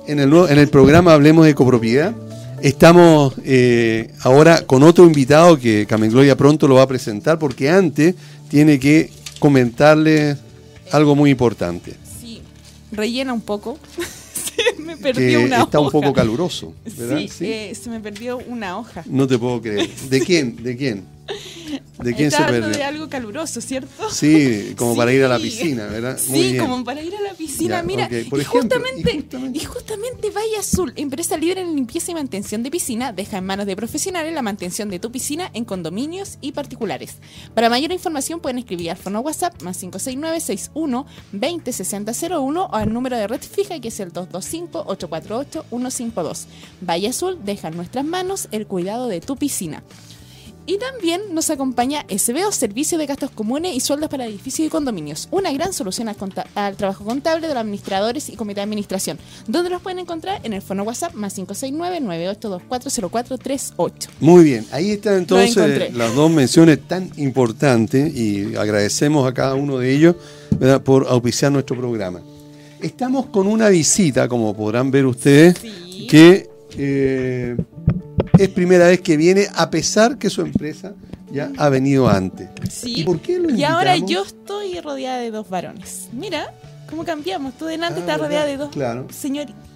en el, en el programa Hablemos de Copropiedad. Estamos eh, ahora con otro invitado que Carmen Gloria pronto lo va a presentar porque antes tiene que comentarle algo muy importante, rellena un poco. (laughs) se me perdió que una está un hoja. poco caluroso, ¿verdad? Sí, eh, se me perdió una hoja. No te puedo creer. ¿De quién? ¿De quién? ¿De quién se Está perdió? de algo caluroso, ¿cierto? Sí, como para ir a la piscina, ¿verdad? Sí, como para ir a la piscina, Ya, mira. Por y, ejemplo, justamente, y justamente- y justamente Valle Azul, empresa líder en limpieza y mantención de piscina, deja en manos de profesionales la mantención de tu piscina en condominios y particulares. Para mayor información pueden escribir al fono WhatsApp más 569-61 206001 o al número de red fija que es el 225-848-152. Valle Azul deja en nuestras manos el cuidado de tu piscina. Y también nos acompaña SBO, Servicio de Gastos Comunes y Sueldos para Edificios y Condominios, una gran solución al, trabajo contable de los administradores y comité de administración, donde los pueden encontrar en el fono WhatsApp más 569-98240438. Muy bien, ahí están entonces las dos menciones tan importantes y agradecemos a cada uno de ellos ¿verdad? por auspiciar nuestro programa. Estamos con una visita, como podrán ver ustedes, Sí. que eh, es primera vez que viene a pesar que su empresa ya ha venido antes. Sí. ¿Y por qué lo Y ahora invitamos? yo estoy rodeada de dos varones. Mira, ¿cómo cambiamos? Tú delante Ah, estás rodeada de dos Claro.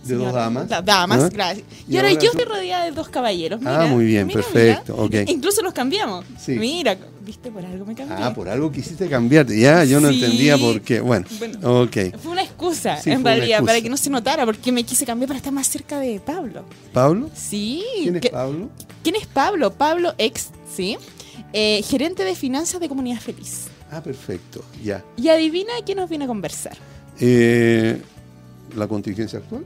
De dos damas. Da- damas, ¿Ah? gracias. Y, Y ahora, ahora yo tú- estoy rodeada de dos caballeros. Ah, muy bien, Mira, perfecto, mira. ok. Incluso nos cambiamos. Sí. Mira, viste, por algo me cambié. Ah, por algo quisiste cambiarte. Ya, yo no Sí. entendía por qué. Bueno, Bueno. ok. Fue una excusa, Sí, en realidad, excusa. para que no se notara, porque me quise cambiar para estar más cerca de Pablo. ¿Pablo? Sí. ¿Quién es Pablo? ¿Quién es Pablo? Pablo ex, ¿sí? Eh, gerente de finanzas de Comunidad Feliz. Ah, perfecto, ya. Y adivina quién nos viene a conversar. Eh, ¿La contingencia actual?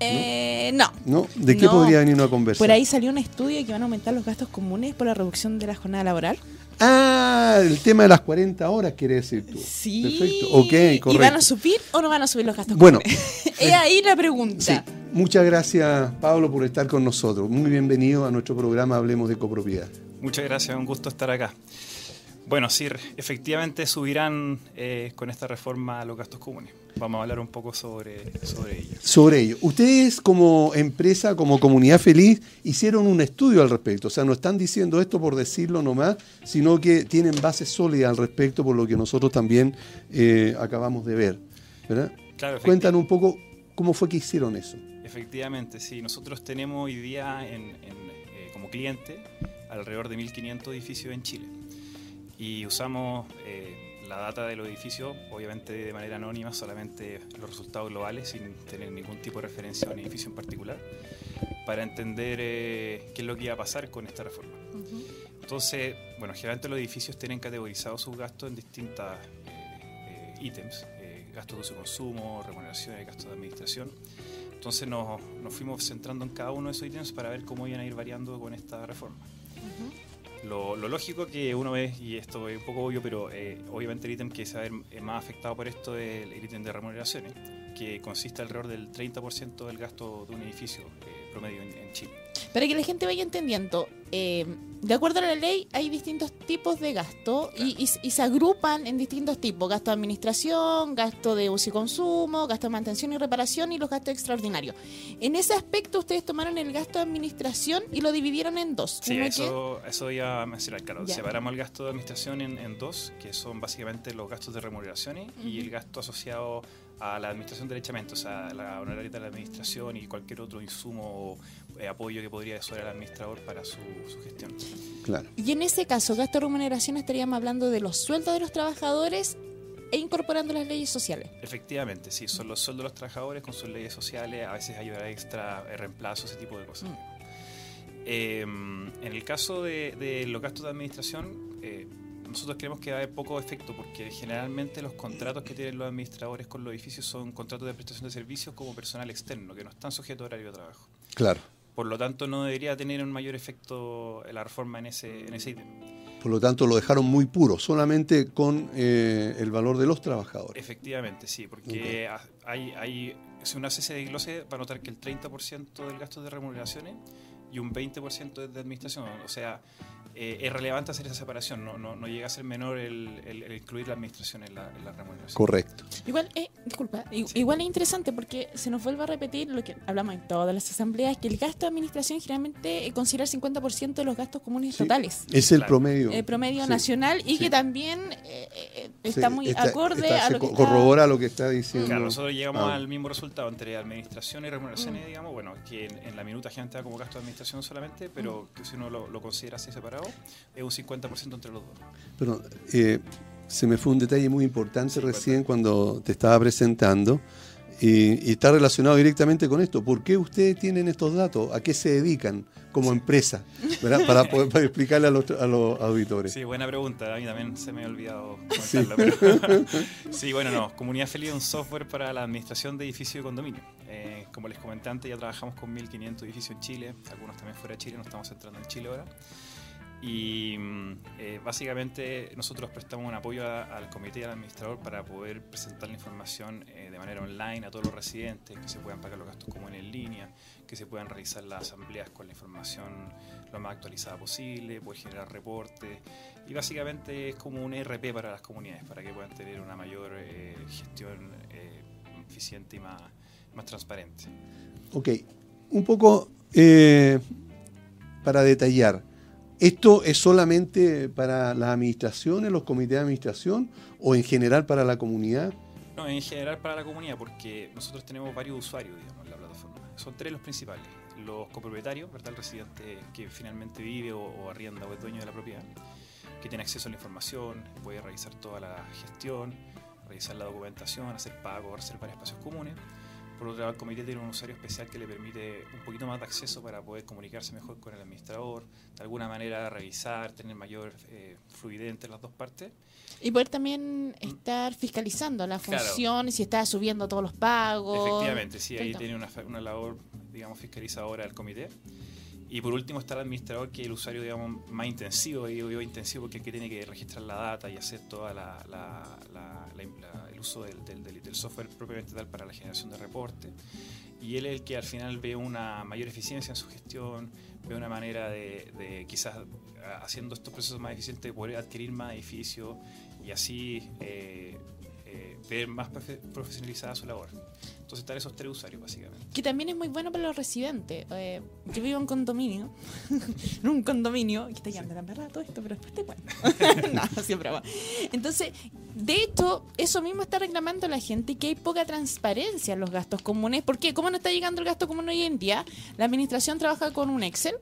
Eh, no. ¿No? ¿De qué No. podría venir a conversar? Por ahí salió un estudio que van a aumentar los gastos comunes por la reducción de la jornada laboral. Ah, el tema de las 40 horas, quiere decir tú. Sí. Perfecto, ok, correcto. ¿Y van a subir o no van a subir los gastos Bueno. comunes? (laughs) es ahí la pregunta. Sí, muchas gracias Pablo por estar con nosotros. Muy bienvenido a nuestro programa Hablemos de Copropiedad. Muchas gracias, un gusto estar acá. Bueno, sí, efectivamente subirán eh, con esta reforma los gastos comunes. Vamos a hablar un poco sobre, sobre ello. Sobre ello, ustedes como empresa, como comunidad feliz, hicieron un estudio al respecto. O sea, no están diciendo esto por decirlo nomás, sino que tienen bases sólidas al respecto, por lo que nosotros también eh, acabamos de ver. ¿verdad? Claro, Cuéntanos un poco cómo fue que hicieron eso. efectivamente, sí. Nosotros tenemos hoy día en- en, eh, como cliente alrededor de 1.500 edificios en Chile. Y usamos eh, la data de los edificios, obviamente de manera anónima, solamente los resultados globales, sin tener ningún tipo de referencia a un edificio en particular, para entender eh, qué es lo que iba a pasar con esta reforma. Entonces, bueno, generalmente los edificios tienen categorizados sus gastos en distintas eh, eh, ítems, eh, gastos de uso y consumo, remuneraciones, gastos de administración. Entonces nos, nos fuimos centrando en cada uno de esos ítems para ver cómo iban a ir variando con esta reforma. Lo, lógico que uno ve, y esto es un poco obvio, pero eh, obviamente el ítem que se va a ver eh, más afectado por esto es el ítem de remuneraciones, que consiste alrededor del 30% del gasto de un edificio eh, promedio en, en Chile. Para que la gente vaya entendiendo, eh, de acuerdo a la ley hay distintos tipos de gasto y, y- y se agrupan en distintos tipos. Gasto de administración, gasto de uso y consumo, gasto de mantención y reparación y los gastos extraordinarios. En ese aspecto ustedes tomaron el gasto de administración y lo dividieron en dos. Sí, Uno que- eso, eso iba a mencionar, claro. Ya. Separamos el gasto de administración en, en dos, que son básicamente los gastos de remuneraciones y el gasto asociado a la administración derechamente, o sea, la honoraria de la administración y cualquier otro insumo apoyo que podría desorar al administrador para su, su gestión. Claro. Y en ese caso, gasto de remuneración estaríamos hablando de los sueldos de los trabajadores e incorporando las leyes sociales. Efectivamente, sí, son los sueldos de los trabajadores con sus leyes sociales, a veces hay hora extra, eh, reemplazo, ese tipo de cosas. Eh, en el caso de, de los gastos de administración, eh, nosotros creemos que va a haber poco efecto porque generalmente los contratos que tienen los administradores con los edificios son contratos de prestación de servicios como personal externo, que no están sujetos a horario de trabajo. Claro. Por lo tanto, no debería tener un mayor efecto la reforma en ese, en ese ítem. Por lo tanto, lo dejaron muy puro, solamente con eh, el valor de los trabajadores. Efectivamente, sí, porque ha- hay, hay, si uno hace ese desglose, va a notar que el 30% del gasto de remuneraciones y un 20% es de administración. O sea, eh, es relevante hacer esa separación, no, no, no llega a ser menor el, el- el incluir la administración en la, en la remuneración. Correcto. Igual, eh, disculpa, igual es interesante porque se nos vuelve a repetir lo que hablamos en todas las asambleas, que el gasto de administración generalmente eh, considera el 50% de los gastos comunes Sí. totales. Es el Claro. promedio. El promedio Sí. nacional y sí. que también eh, está Sí, muy está- acorde está- a se lo que está- corrobora lo que está diciendo. Claro, nosotros llegamos Ah. al mismo resultado entre administración y remuneraciones, digamos, bueno, que en, en la minuta gente da como gasto de administración solamente, pero que si uno lo, lo considera así separado, es un 50% entre los dos. Pero eh, se me fue un detalle muy importante recién cuando te estaba presentando y, y está relacionado directamente con esto. ¿Por qué ustedes tienen estos datos? ¿A qué se dedican como empresa? ¿verdad? Para poder para explicarle a los, a los auditores. Sí, buena pregunta. A mí también se me ha olvidado comentarlo. pero- (laughs) Sí, bueno, no. Comunidad Feliz es un software para la administración de edificios y condominios. Eh, como les comenté antes, ya trabajamos con 1.500 edificios en Chile, algunos también fuera de Chile, nos estamos centrando en Chile ahora. Y mm, eh, básicamente nosotros prestamos un apoyo a- al comité y al administrador para poder presentar la información eh, de manera online a todos los residentes, que se puedan pagar los gastos comunes en línea, que se puedan realizar las asambleas con la información lo más actualizada posible, poder generar reportes. Y básicamente es como un ERP para las comunidades, para que puedan tener una mayor eh, gestión eh, eficiente y más, más transparente. Ok, un poco eh, para detallar. ¿Esto es solamente para las administraciones, los comités de administración o en general para la comunidad? No, en general para la comunidad, porque nosotros tenemos varios usuarios, digamos, en la plataforma. Son tres los principales. Los copropietarios, ¿verdad? El residente que finalmente vive o, arrienda o es dueño de la propiedad, que tiene acceso a la información, puede realizar toda la gestión, revisar la documentación, hacer pagos, reservar espacios comunes. Por otro lado, el comité tiene un usuario especial que le permite un poquito más de acceso para poder comunicarse mejor con el administrador, de alguna manera revisar, tener mayor eh, fluidez entre las dos partes. Y poder también estar fiscalizando la Claro. función, si está subiendo todos los pagos. Efectivamente, sí, ahí tiene una, una labor, digamos, fiscalizadora del comité. Y por último está el administrador, que es el usuario, digamos, más intensivo, y digo yo intensivo porque es el que tiene que registrar la data y hacer toda la, la- la- la- la- el uso del, del- del- software propiamente tal para la generación de reportes. Y él es el que al final ve una mayor eficiencia en su gestión, ve una manera de, de quizás haciendo estos procesos más eficientes poder adquirir más edificios y así eh, eh, ver más profe- profesionalizada su labor. Entonces están esos tres usuarios básicamente. Que también es muy bueno para los residentes. Eh, yo vivo en condominio, (laughs) en un condominio, que está llegando la verdad todo esto, pero después te cuento. (laughs) no, siempre va. Entonces, de hecho, eso mismo está reclamando la gente, que hay poca transparencia en los gastos comunes. ¿Por qué? ¿Cómo no está llegando el gasto común hoy en día? La administración trabaja con un Excel.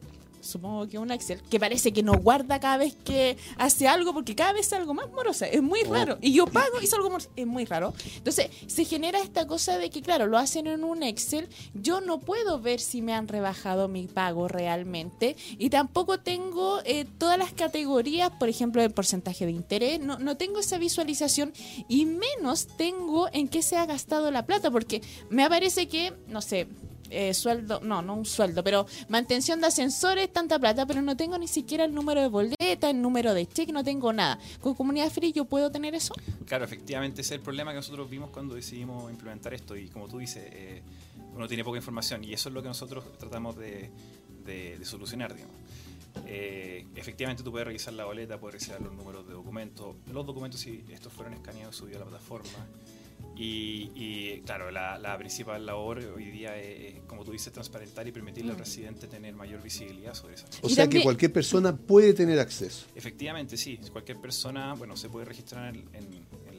Supongo que un Excel que parece que no guarda cada vez que hace algo, porque cada vez es algo más morosa. Es muy Oh. raro. Y yo pago y salgo morosa. Es muy raro. Entonces, se genera esta cosa de que, claro, lo hacen en un Excel. Yo no puedo ver si me han rebajado mi pago realmente. Y tampoco tengo eh, todas las categorías, por ejemplo, el porcentaje de interés. No, no tengo esa visualización. Y menos tengo en qué se ha gastado la plata. Porque me aparece que, no sé, eh, sueldo, no, no un sueldo, pero mantención de ascensores, tanta plata, pero no tengo ni siquiera el número de boleta, el número de cheque, no tengo nada. ¿Con Comunidad Free yo puedo tener eso? Claro, efectivamente ese es el problema que nosotros vimos cuando decidimos implementar esto y como tú dices, eh, uno tiene poca información y eso es lo que nosotros tratamos de, de, solucionar, digamos. Eh, efectivamente tú puedes revisar la boleta, puedes revisar los números de documentos, los documentos si estos fueron escaneados subidos a la plataforma. Y, y, claro, la, la, principal labor hoy día es, como tú dices, transparentar y permitirle al residente tener mayor visibilidad sobre esas O cosas. sea que cualquier persona puede tener acceso. Efectivamente, sí. Cualquier persona, bueno, se puede registrar en,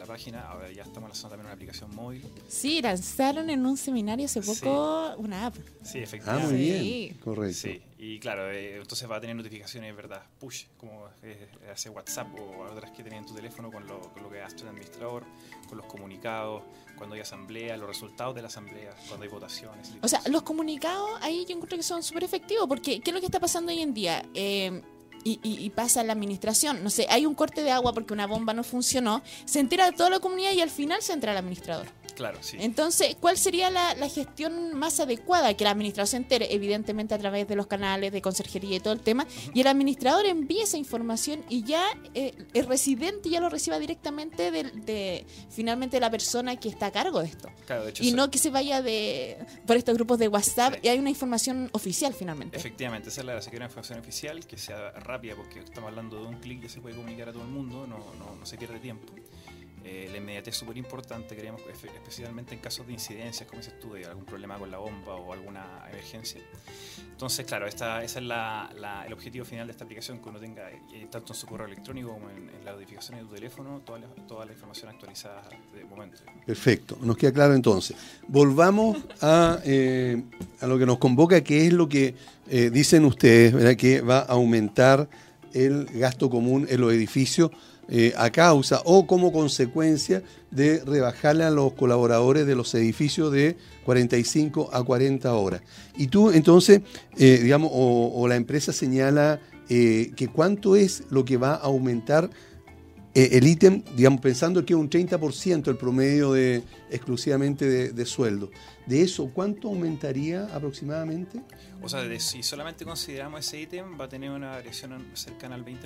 página. Ahora ya estamos lanzando también una aplicación móvil. Sí, lanzaron en un seminario hace poco Sí. una app. Sí, Ah, efectivamente. muy Sí. bien. Correcto. Sí, y claro, eh, entonces va a tener notificaciones, ¿verdad? Push, como eh, hace WhatsApp o otras que tenía en tu teléfono con lo, con lo que hace el administrador, con los comunicados, cuando hay asamblea, los resultados de la asamblea, cuando hay votaciones. O sea, los comunicados ahí yo encuentro que son súper efectivos, porque ¿qué es lo que está pasando hoy en día? Eh, y, y- y pasa en la administración, no sé, hay un corte de agua porque una bomba no funcionó, se entera toda la comunidad y al final se entera el administrador. Claro, sí. Entonces, ¿cuál sería la, la gestión más adecuada? Que la administración se entere, evidentemente a través de los canales de conserjería y todo el tema, y el administrador envíe esa información y ya eh, el residente ya lo reciba directamente de, de- finalmente la persona que está a cargo de esto. Claro, de hecho, Y no que se vaya de por estos grupos de WhatsApp Sí. y hay una información oficial finalmente. Efectivamente, esa es la una información oficial que sea rápida porque estamos hablando de un clic que se puede comunicar a todo el mundo, no, no, no se pierde tiempo. Eh, la inmediatez es súper importante, creemos, especialmente en casos de incidencias, como dices tú, de algún problema con la bomba o alguna emergencia. Entonces, claro, esta, ese es la- la- el objetivo final de esta aplicación, que uno tenga eh, tanto en su correo electrónico como en, en la notificación de tu teléfono, toda la, toda la información actualizada de momento. Perfecto, nos queda claro entonces. Volvamos a, eh, a lo que nos convoca, que es lo que eh, dicen ustedes, ¿verdad? que va a aumentar el gasto común en los edificios eh, a causa o como consecuencia de rebajarle a los colaboradores de los edificios de 45 a 40 horas. Y tú entonces, eh, digamos, o, la empresa señala eh, que cuánto es lo que va a aumentar el ítem, digamos, pensando que es un 30% el promedio de exclusivamente de, de sueldo. De eso, ¿cuánto aumentaría aproximadamente? O sea, de- si solamente consideramos ese ítem, va a tener una variación an- cercana al 20%.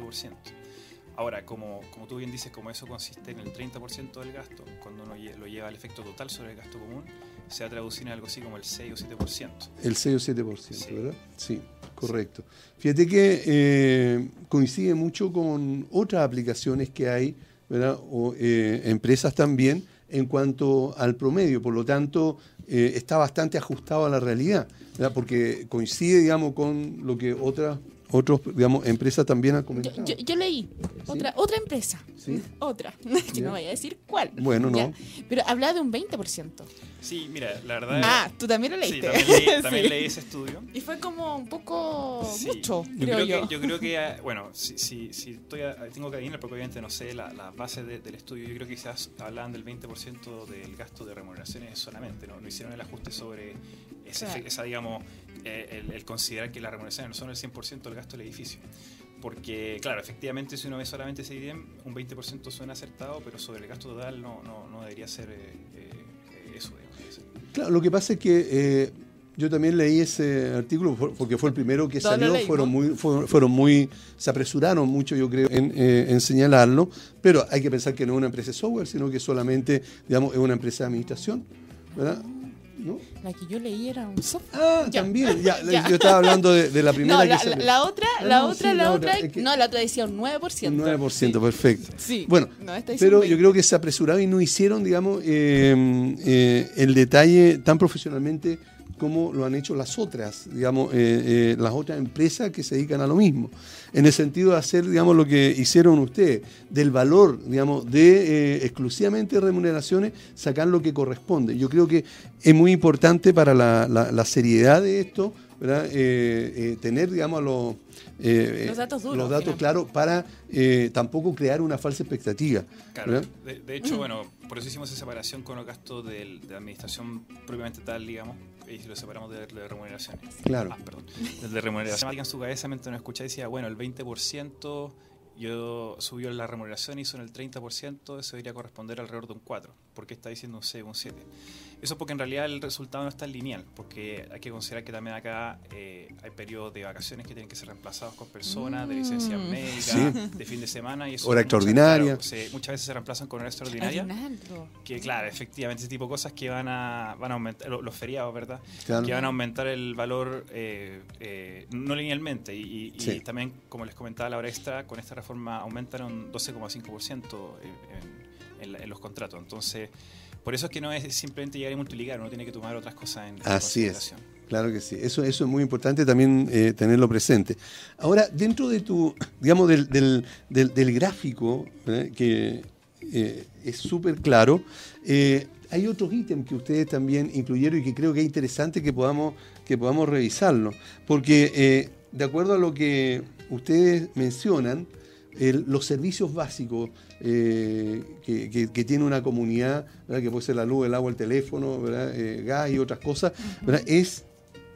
Ahora, como, como tú bien dices, como eso consiste en el 30% del gasto, cuando uno lo lleva al efecto total sobre el gasto común, se va a traducir en algo así como el 6 o 7%. El 6 o 7%, Sí. ¿verdad? Sí, correcto. Fíjate que eh, coincide mucho con otras aplicaciones que hay, ¿verdad? O eh, empresas también en cuanto al promedio. Por lo tanto, eh, está bastante ajustado a la realidad, ¿verdad? Porque coincide, digamos, con lo que otras otros, digamos, empresas también han comentado. yo- yo leí otra otra empresa, Sí. otra, (laughs) que no voy a decir cuál. Bueno, no. Ya. Pero hablaba de un 20%. Sí, mira, la verdad... Ah, tú también lo sí, leíste. también leí, (laughs) también Sí. leí ese estudio. Y fue como un poco Sí, mucho, yo creo creo yo. Que, yo creo que, (laughs) bueno, si, si, si estoy a- tengo que adivinar, porque obviamente no sé la- las bases de- del estudio, yo creo que quizás hablaban del 20% del gasto de remuneraciones solamente, ¿no? No hicieron el ajuste sobre ese, Claro. esa, digamos, eh, el, el considerar que las remuneraciones no son el 100% del gasto del edificio. Porque, claro, efectivamente, si uno ve solamente ese IDEM, un 20% suena acertado, pero sobre el gasto total no, no, no debería ser eh, eh, eso, digamos. Claro, lo que pasa es que eh, yo también leí ese artículo por- porque fue el primero que salió, fueron muy, fueron, fueron muy, se apresuraron mucho, yo creo, en, eh, en señalarlo, pero hay que pensar que no es una empresa de software, sino que solamente, digamos, es una empresa de administración, ¿verdad? ¿No? La que yo leí era un software. Ah, Ya. también, ya, (laughs) Ya. yo estaba hablando de, de la primera No, que la, salió. la- la otra, Ah, la no, otra, la la otra, que- no, la otra decía un 9%. Un 9%, Sí. perfecto. Sí. Bueno, No, pero yo 20. creo que se apresuraron y no hicieron, digamos, eh, eh, el detalle tan profesionalmente como lo han hecho las otras, digamos, eh, eh, las otras empresas que se dedican a lo mismo. En el sentido de hacer, digamos, lo que hicieron ustedes, del valor, digamos, de eh, exclusivamente remuneraciones, sacar lo que corresponde. Yo creo que es muy importante para la, la- la seriedad de esto, ¿verdad? Eh, eh, tener, digamos, los, eh, Los datos duros, los datos claros para eh, tampoco crear una falsa expectativa. Claro, de, de hecho, bueno, por eso hicimos esa separación con los gastos del- de la administración propiamente tal, digamos, y lo separamos de, de remuneraciones. Claro. Ah, perdón. Del de remuneración. Alguien en su cabeza, mientras nos escuchaba, decía, bueno, el 20% yo subió la remuneración, hizo en el 30%, eso debería corresponder alrededor de un 4. ¿Por qué está diciendo un 6 o un 7? Eso porque en realidad el resultado no está lineal, porque hay que considerar que también acá eh, hay periodos de vacaciones que tienen que ser reemplazados con personas, de licencia Mm. médica, de fin de semana. Y eso Hora muchas- extraordinaria. claro, se- muchas veces se reemplazan con hora extraordinaria. Que claro, efectivamente, ese tipo de cosas que van a, van a aumentar, lo- los feriados, ¿verdad? Claro. Que van a aumentar el valor eh, eh, no linealmente. Y, y- y Sí. también, como les comentaba, la hora extra, con esta reforma aumentan un 12,5% en, los contratos. Entonces, por eso es que no es simplemente llegar y multiplicar, uno tiene que tomar otras cosas en, Así es. consideración. Claro que sí, eso, eso es muy importante también eh, tenerlo presente. Ahora, dentro de tu, digamos, del, del, del- del gráfico, ¿eh? que eh, es súper claro, hay otros ítems que ustedes también incluyeron y que creo que es interesante que podamos, que podamos revisarlo. Porque eh, de acuerdo a lo que ustedes mencionan, el- los servicios básicos eh, que, tiene una comunidad, que puede ser la luz, el agua, el teléfono. Eh, gas y otras cosas, es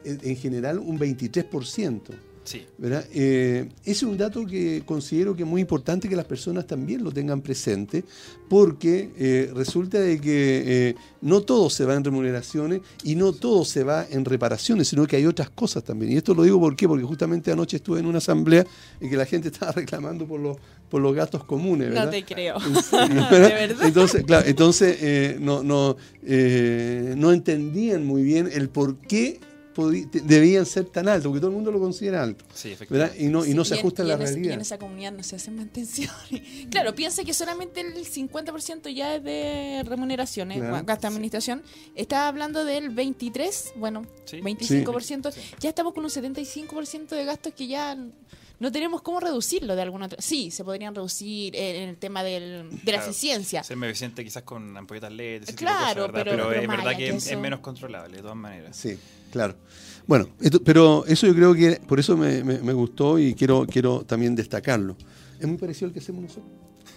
en en general un 23%. Sí, ¿verdad? Eh, es un dato que considero que es muy importante que las personas también lo tengan presente, porque eh, resulta de que eh, no todo se va en remuneraciones y no todo se va en reparaciones, sino que hay otras cosas también. Y esto lo digo ¿por qué? porque justamente anoche estuve en una asamblea en que la gente (laughs) estaba reclamando por los, por los gastos comunes. ¿verdad? No te creo. (laughs) (laughs) ¿De verdad? Entonces, claro, entonces eh, no, no, eh, no entendían muy bien el por qué debían ser tan altos, porque todo el mundo lo considera alto. sí, ¿verdad? efectivamente. Y no, y no se ajusta a la esa- Y realidad. en esa comunidad no se hacen mantenciones. (laughs) claro, piensa que solamente el 50% ya es de remuneraciones, Claro. bueno, gasto de administración. Estaba hablando del 23, bueno, Sí. 25%. Sí. Ya estamos con un 75% de gastos que ya no tenemos cómo reducirlo de alguna otra. Sí, se podrían reducir en el tema del, de la Claro. eficiencia. Ser más eficiente quizás con ampolletas LED, ese tipo de Claro, cosas, ¿verdad? pero- pero, pero es verdad que que es, eso- es menos controlable, de todas maneras. Sí, claro. Bueno, esto- pero eso yo creo que por eso me, me- me gustó y quiero, quiero también destacarlo. Es muy parecido al que hacemos nosotros.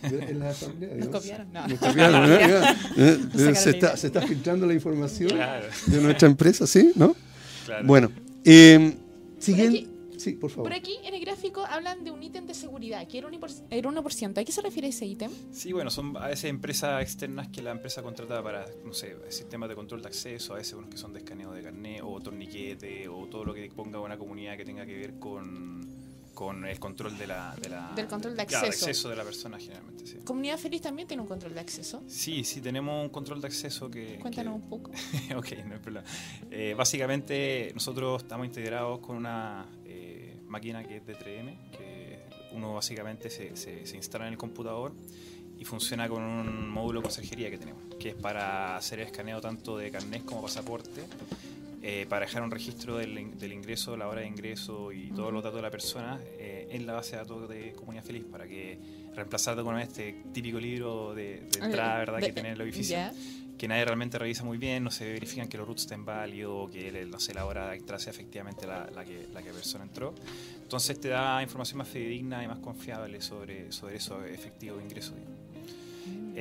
En la asamblea, (laughs) Nos copiaron, no. Nos copiaron. (laughs) Eh, sacaron se, está, se está filtrando la información Claro, de nuestra empresa, ¿sí? ¿No? claro. Bueno, eh, siguiente. Sí, por favor. Por aquí en el gráfico hablan de un ítem de seguridad, que era un por- era 1%. ¿A qué se refiere ese ítem? Sí, bueno, son a veces empresas externas que la empresa contrata para, no sé, sistemas de control de acceso, a veces unos que son de escaneo de carnet o torniquete o todo lo que ponga una comunidad que tenga que ver con, con el control de la, de la- Del control de claro, acceso. acceso de la persona generalmente, sí. Comunidad Feliz también tiene un control de acceso. Sí, sí, tenemos un control de acceso que... Cuéntanos que- un poco. (laughs) ok, no hay problema. Eh, básicamente nosotros estamos integrados con una máquina que es de 3M, que uno básicamente se, se- se instala en el computador y funciona con un módulo de conserjería que tenemos, que es para hacer el escaneo tanto de carnet como pasaporte, eh, para dejar un registro del, del ingreso, la hora de ingreso y todos los datos de la persona eh, en la base de datos de Comunidad Feliz, para que reemplazar con este típico libro de, de entrada, ¿verdad?, que tiene el edificio Ya. Que nadie realmente revisa muy bien, no se verifican que los roots estén válidos, que el- no sé, la hora de entrada sea efectivamente la, la que la que persona entró. Entonces te da información más fidedigna y más confiable sobre, sobre eso efectivo de ingreso.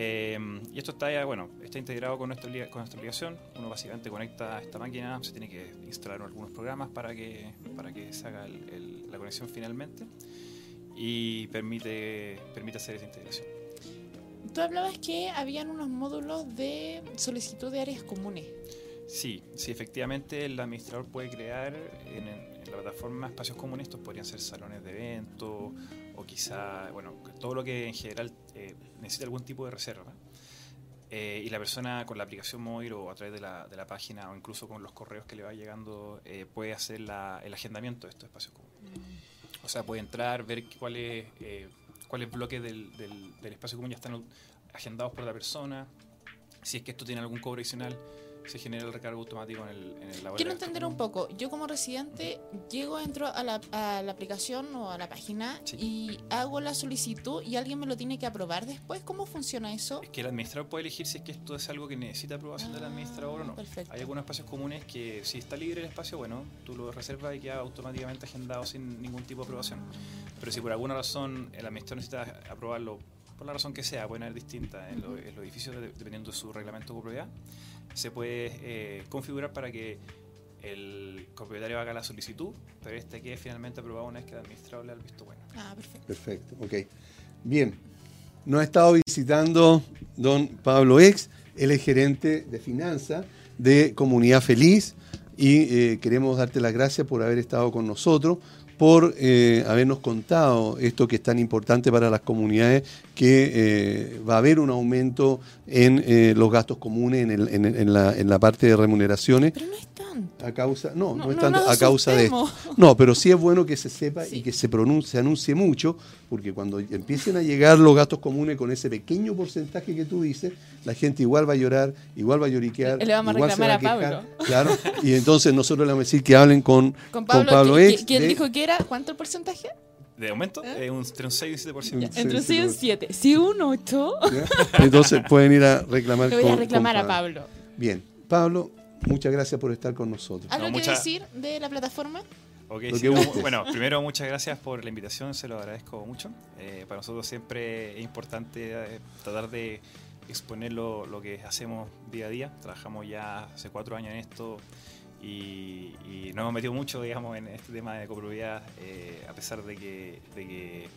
Eh, y esto está ya, bueno, está integrado con nuestra, con nuestra obligación. Uno básicamente conecta esta máquina, se tiene que instalar algunos programas para que, para que se haga el- el- la conexión finalmente y permite, permite hacer esa integración. Tú hablabas que habían unos módulos de solicitud de áreas comunes. Sí, sí, efectivamente el administrador puede crear en, en la plataforma espacios comunes, estos podrían ser salones de eventos o quizá, bueno, todo lo que en general eh, necesita algún tipo de reserva. Eh, y la persona con la aplicación móvil o a través de la, de la página o incluso con los correos que le va llegando eh, puede hacer la- el agendamiento de estos espacios comunes. O sea, puede entrar, ver cuáles eh, cuáles bloques del, del- del espacio común ya están agendados por la persona, si es que esto tiene algún cobro adicional, se genera el recargo automático en el, en el laboratorio. Quiero entender un poco. Yo como residente llego, entro a la, a la aplicación o a la página Sí. y hago la solicitud y alguien me lo tiene que aprobar después. ¿Cómo funciona eso? Es que el administrador puede elegir si es que esto es algo que necesita aprobación del Ah, administrador o no. perfecto. Hay algunos espacios comunes que si está libre el espacio, bueno, tú lo reservas y queda automáticamente agendado sin ningún tipo de aprobación. Pero si por alguna razón el administrador necesita aprobarlo, por la razón que sea, pueden haber distintas en, lo- en los edificios de- dependiendo de su reglamento de propiedad, se puede eh, configurar para que el propietario haga la solicitud, pero este quede finalmente aprobado una vez que el administrador le ha visto bueno. Ah, perfecto. Perfecto, ok. Bien, nos ha estado visitando don Pablo Ex, él es gerente de finanzas de Comunidad Feliz y eh, queremos darte las gracias por haber estado con nosotros, por eh, habernos contado esto que es tan importante para las comunidades, que eh, va a haber un aumento en eh, los gastos comunes en, el- en- en la, en la parte de remuneraciones. Pero no es tanto. A causa, no, no, No, es tanto a causa de esto. (laughs) No, pero sí es bueno que se sepa y que se pronuncie, se anuncie mucho, porque cuando empiecen a llegar los gastos comunes con ese pequeño porcentaje que tú dices, la gente igual va a llorar, igual va a lloriquear, Le vamos a igual se va reclamar a quejar, Pablo. Claro, y entonces nosotros le vamos a decir que hablen con, (laughs) Con Pablo, Pablo ¿qui- Ex qui- ¿quién de- dijo que era? ¿Cuánto el porcentaje? De aumento, ¿Eh? eh, un, entre un 6 y un 7%. Ya. Entre un Sí, 6 y un sí, 7. Si un 8, ¿ya? Entonces pueden ir a reclamar le voy a reclamar con a Pablo. Bien, Pablo, muchas gracias por estar con nosotros. ¿Algo No, que mucha- decir de la plataforma? Ok, Lo sí, que bueno, primero muchas gracias por la invitación, se lo agradezco mucho. Eh, para nosotros siempre es importante eh, tratar de exponer lo, lo que hacemos día a día. Trabajamos ya hace cuatro años en esto y, y nos hemos metido mucho, digamos, en este tema de copropiedad, eh, a pesar de que, de que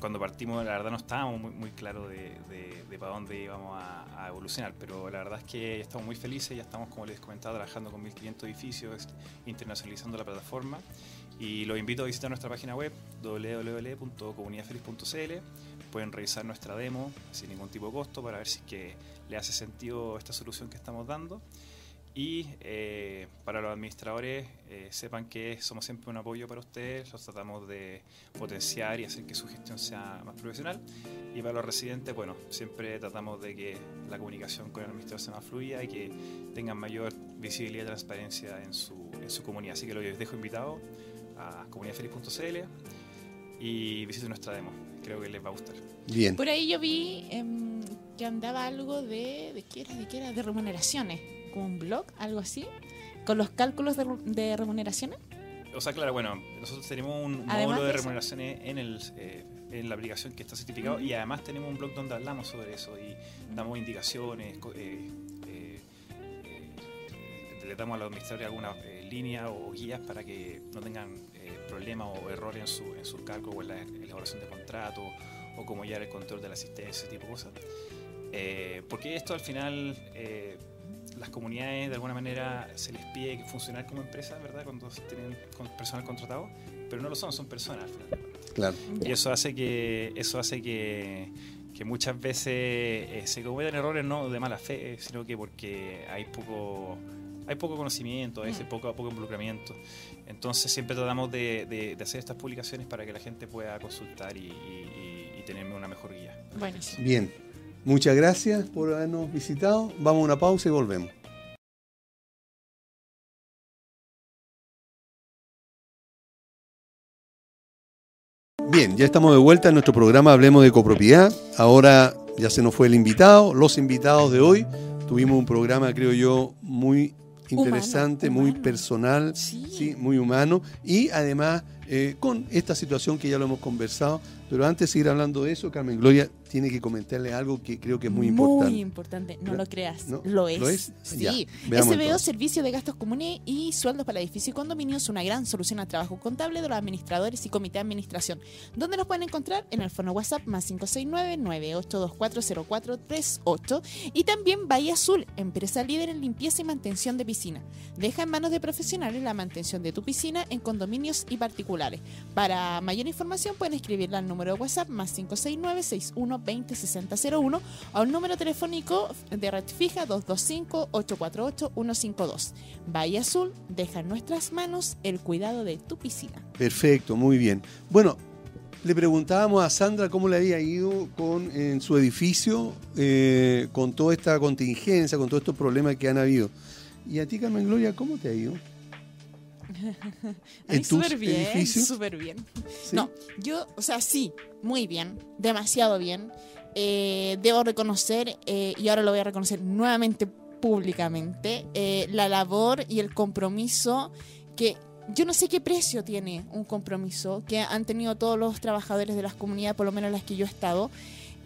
cuando partimos, la verdad no estábamos muy, muy claros de, de- de para dónde íbamos a, a evolucionar, pero la verdad es que estamos muy felices, ya estamos, como les comentaba, trabajando con 1.500 edificios, internacionalizando la plataforma. Y los invito a visitar nuestra página web www.comunidadfeliz.cl. Pueden revisar nuestra demo sin ningún tipo de costo para ver si es que le hace sentido esta solución que estamos dando. Y eh, para los administradores, eh, sepan que somos siempre un apoyo para ustedes, los tratamos de potenciar y hacer que su gestión sea más profesional. Y para los residentes, bueno, siempre tratamos de que la comunicación con el administrador sea más fluida y que tengan mayor visibilidad y transparencia en su, en su comunidad. Así que los dejo invitados a comunidadfeliz.cl y visiten nuestra demo. Creo que les va a gustar. Bien, Por ahí yo vi em, que andaba algo de. ¿De qué era? ¿De qué era? De remuneraciones. Como un blog, algo así. Con los cálculos de, de remuneraciones. O sea, claro, bueno, nosotros tenemos un Además módulo de, remuneraciones en, el, eh, en la aplicación que está certificado y además tenemos un blog donde hablamos sobre eso y damos indicaciones, eh, eh, eh, le damos a los administradores algunas líneas o guías para que no tengan problemas o errores en su, en sus cálculos o en la elaboración de contratos o cómo llevar el control de la asistencia, ese tipo de cosas. Eh, porque esto al final, eh, las comunidades de alguna manera se les pide que funcionar como empresa, ¿verdad? Cuando tienen personal contratado, pero no lo son, son personas al final. de cuentas. claro. Y eso hace que, eso hace que, que muchas veces eh, se cometan errores no de mala fe, sino que porque hay poco, hay poco conocimiento, veces Mm. poco, poco involucramiento. Entonces siempre tratamos de, de- de hacer estas publicaciones para que la gente pueda consultar y, y- y- tener una mejor guía. Buenísimo. Bien, muchas gracias por habernos visitado. Vamos a una pausa y volvemos. Bien, ya estamos de vuelta en nuestro programa Hablemos de Copropiedad. Ahora ya se nos fue el invitado, los invitados de hoy. Tuvimos un programa, creo yo, muy interesante, muy humano. personal, Sí. sí, muy humano y además eh, con esta situación que ya lo hemos conversado. Pero antes de seguir hablando de eso, Carmen Gloria tiene que comentarle algo que creo que es muy importante. Muy importante, no ¿Lo- creas. no? Lo es. ¿Lo es? Sí. Ya, SBO, entonces. Servicio de Gastos Comunes y Sueldos para Edificios y Condominios, una gran solución al trabajo contable de los administradores y comité de administración. ¿Dónde nos pueden encontrar? En el fono WhatsApp más 569-98240438 y también Bahía Azul, empresa líder en limpieza y mantención de piscina. Deja en manos de profesionales la mantención de tu piscina en condominios y particulares. Para mayor información pueden escribirla al número de WhatsApp más 569-6120-6001 o al número telefónico de red fija 225-848-152. Bahía Azul deja en nuestras manos el cuidado de tu piscina. Perfecto, muy bien. Bueno, le preguntábamos a Sandra cómo le había ido con en su edificio, eh, con toda esta contingencia, con todos estos problemas que han habido. Y a ti, Carmen Gloria, ¿cómo te ha ido? (laughs) Ay, ¿En tus súper bien, edificios? súper bien. ¿Sí? No, yo, o sea, sí, muy bien, demasiado bien. Eh, debo reconocer, eh, y ahora lo voy a reconocer nuevamente públicamente, eh, la labor y el compromiso que yo no sé qué precio tiene un compromiso que han tenido todos los trabajadores de las comunidades, por lo menos las que yo he estado,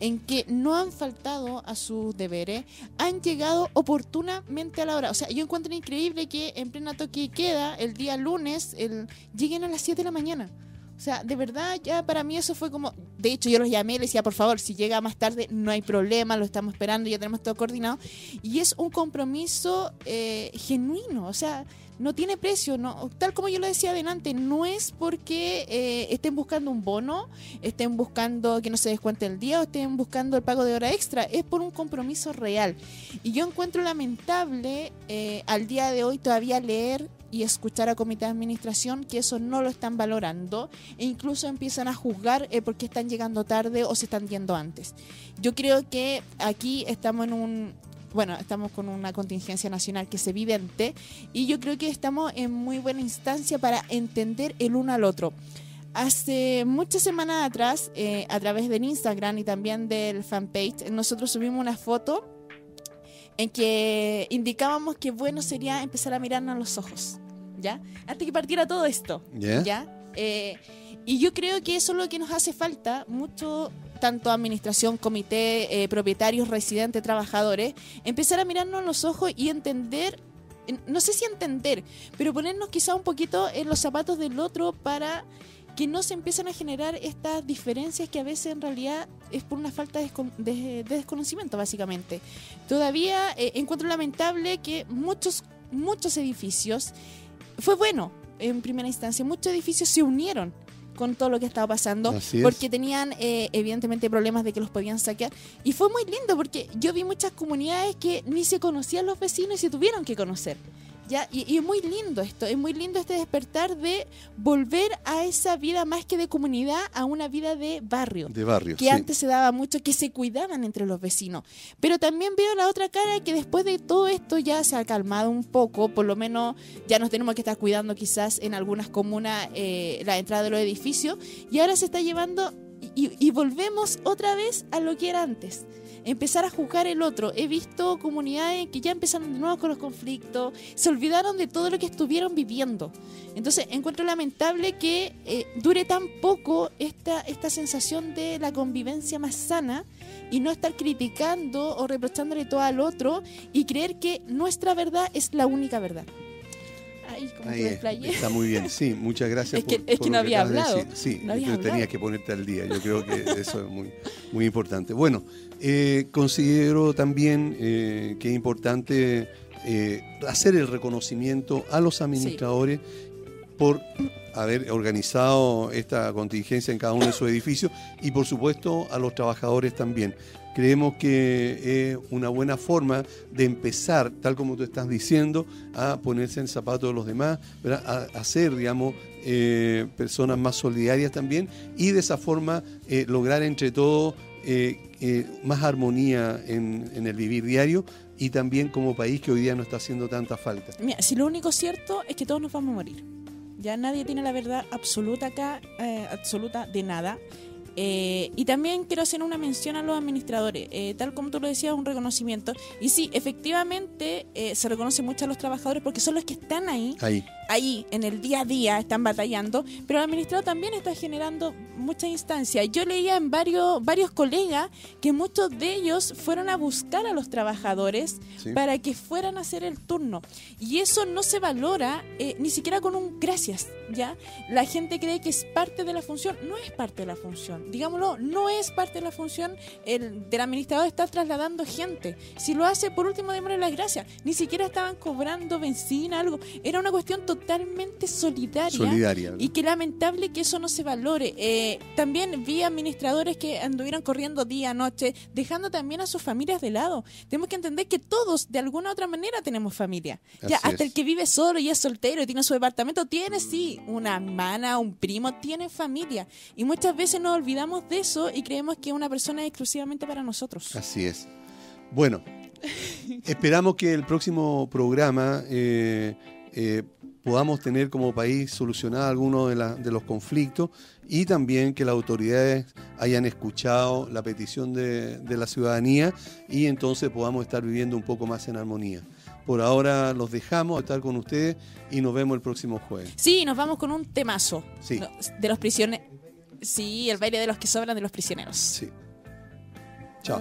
en que no han faltado a sus deberes, han llegado oportunamente a la hora. O sea, yo encuentro increíble que en plena toque queda, el día lunes, el, lleguen a las 7 de la mañana. O sea, de verdad, ya para mí eso fue como. De hecho, yo los llamé y les decía, por favor, si llega más tarde, no hay problema, lo estamos esperando, ya tenemos todo coordinado. Y es un compromiso eh, genuino, o sea, no tiene precio, no, tal como yo lo decía adelante, no es porque eh, estén buscando un bono, estén buscando que no se descuente el día o estén buscando el pago de hora extra, es por un compromiso real. Y yo encuentro lamentable eh, al día de hoy todavía leer y escuchar a comité de administración que eso no lo están valorando e incluso empiezan a juzgar eh, porque están llegando tarde o se están yendo antes. Yo creo que aquí estamos en un bueno, estamos con una contingencia nacional que es evidente y yo creo que estamos en muy buena instancia para entender el uno al otro. Hace muchas semanas atrás, eh, a través del Instagram y también del fanpage, nosotros subimos una foto en que indicábamos que bueno sería empezar a mirarnos a los ojos, ¿ya? Antes que partiera todo esto, ¿Ya? ¿ya? Eh, y yo creo que eso es lo que nos hace falta, mucho, tanto administración, comité, eh, propietarios, residentes, trabajadores, empezar a mirarnos a los ojos y entender, en- no sé si entender, pero ponernos quizá un poquito en los zapatos del otro para que no se empiecen a generar estas diferencias que a veces en realidad es por una falta de desconocimiento, básicamente. Todavía eh, encuentro lamentable que muchos, muchos edificios, fue bueno en primera instancia, muchos edificios se unieron con todo lo que estaba pasando Así es. porque tenían eh, evidentemente problemas de que los podían saquear y fue muy lindo porque yo vi muchas comunidades que ni se conocían los vecinos y se tuvieron que conocer ¿ya? Y, y es muy lindo esto, es muy lindo este despertar de volver a esa vida más que de comunidad, a una vida de barrio De barrio. que sí. antes se daba mucho, que se cuidaban entre los vecinos. Pero también veo la otra cara que después de todo esto ya se ha calmado un poco, por lo menos ya nos tenemos que estar cuidando quizás en algunas comunas eh, la entrada de los edificios y ahora se está llevando y, y volvemos otra vez a lo que era antes. Empezar a juzgar el otro. He visto comunidades que ya empezaron de nuevo con los conflictos, se olvidaron de todo lo que estuvieron viviendo. Entonces encuentro lamentable que eh, dure tan poco esta, esta sensación de la convivencia más sana y no estar criticando o reprochándole todo al otro y creer que nuestra verdad es la única verdad. Como Ahí que me es, explayé. está muy bien, sí, muchas gracias. Es que- por- es por que no había de hablado, decir. Sí, no había hablado. tenías que ponerte al día, yo creo que eso es muy, muy importante. Bueno, eh, considero también eh, que es importante eh, hacer el reconocimiento a los administradores por haber organizado esta contingencia en cada uno de sus edificios y por supuesto a los trabajadores también. Creemos que es una buena forma de empezar, tal como tú estás diciendo, a ponerse en el zapato de los demás, a, ser, digamos, eh, personas más solidarias también y de esa forma eh, lograr entre todos eh, más armonía en, en el vivir diario y también como país que hoy día no está haciendo tanta falta. Mira, si lo único cierto es que todos nos vamos a morir. Ya nadie tiene la verdad absoluta acá, eh, absoluta de nada. Eh, y también quiero hacer una mención a los administradores, eh, tal como tú lo decías, un reconocimiento. Y sí, efectivamente eh, se reconoce mucho a los trabajadores porque son los que están ahí, Ahí, ahí en el día a día, están batallando, pero el administrador también está generando muchas instancias. Yo leía en varios, varios colegas que muchos de ellos fueron a buscar a los trabajadores ¿sí? para que fueran a hacer el turno. Y eso no se valora eh, ni siquiera con un gracias, ¿ya? La gente cree que es parte de la función. No es parte de la función. Digámoslo, no es parte de la función el, del administrador estar trasladando gente. Si lo hace, por último, démosle las gracias. Ni siquiera estaban cobrando benzina, algo. Era una cuestión totalmente solidaria. solidaria. Y qué lamentable que eso no se valore. Eh, también vi administradores que anduvieron corriendo día, noche, dejando también a sus familias de lado. Tenemos que entender que todos, de alguna u otra manera, tenemos familia. Ya, hasta es. el que vive solo y es soltero y tiene su departamento, tiene sí una hermana, un primo, tiene familia. Y muchas veces nos olvidamos de eso y creemos que una persona es exclusivamente para nosotros. Así es. Bueno, (laughs) esperamos que el próximo programa eh, eh, podamos tener como país solucionado algunos de, la- de los conflictos y también que las autoridades hayan escuchado la petición de, de la ciudadanía y entonces podamos estar viviendo un poco más en armonía. Por ahora los dejamos a estar con ustedes y nos vemos el próximo jueves. Sí, nos vamos con un temazo Sí. De los prisioneros. Sí, el baile de los que sobran de los prisioneros. Sí. Chao.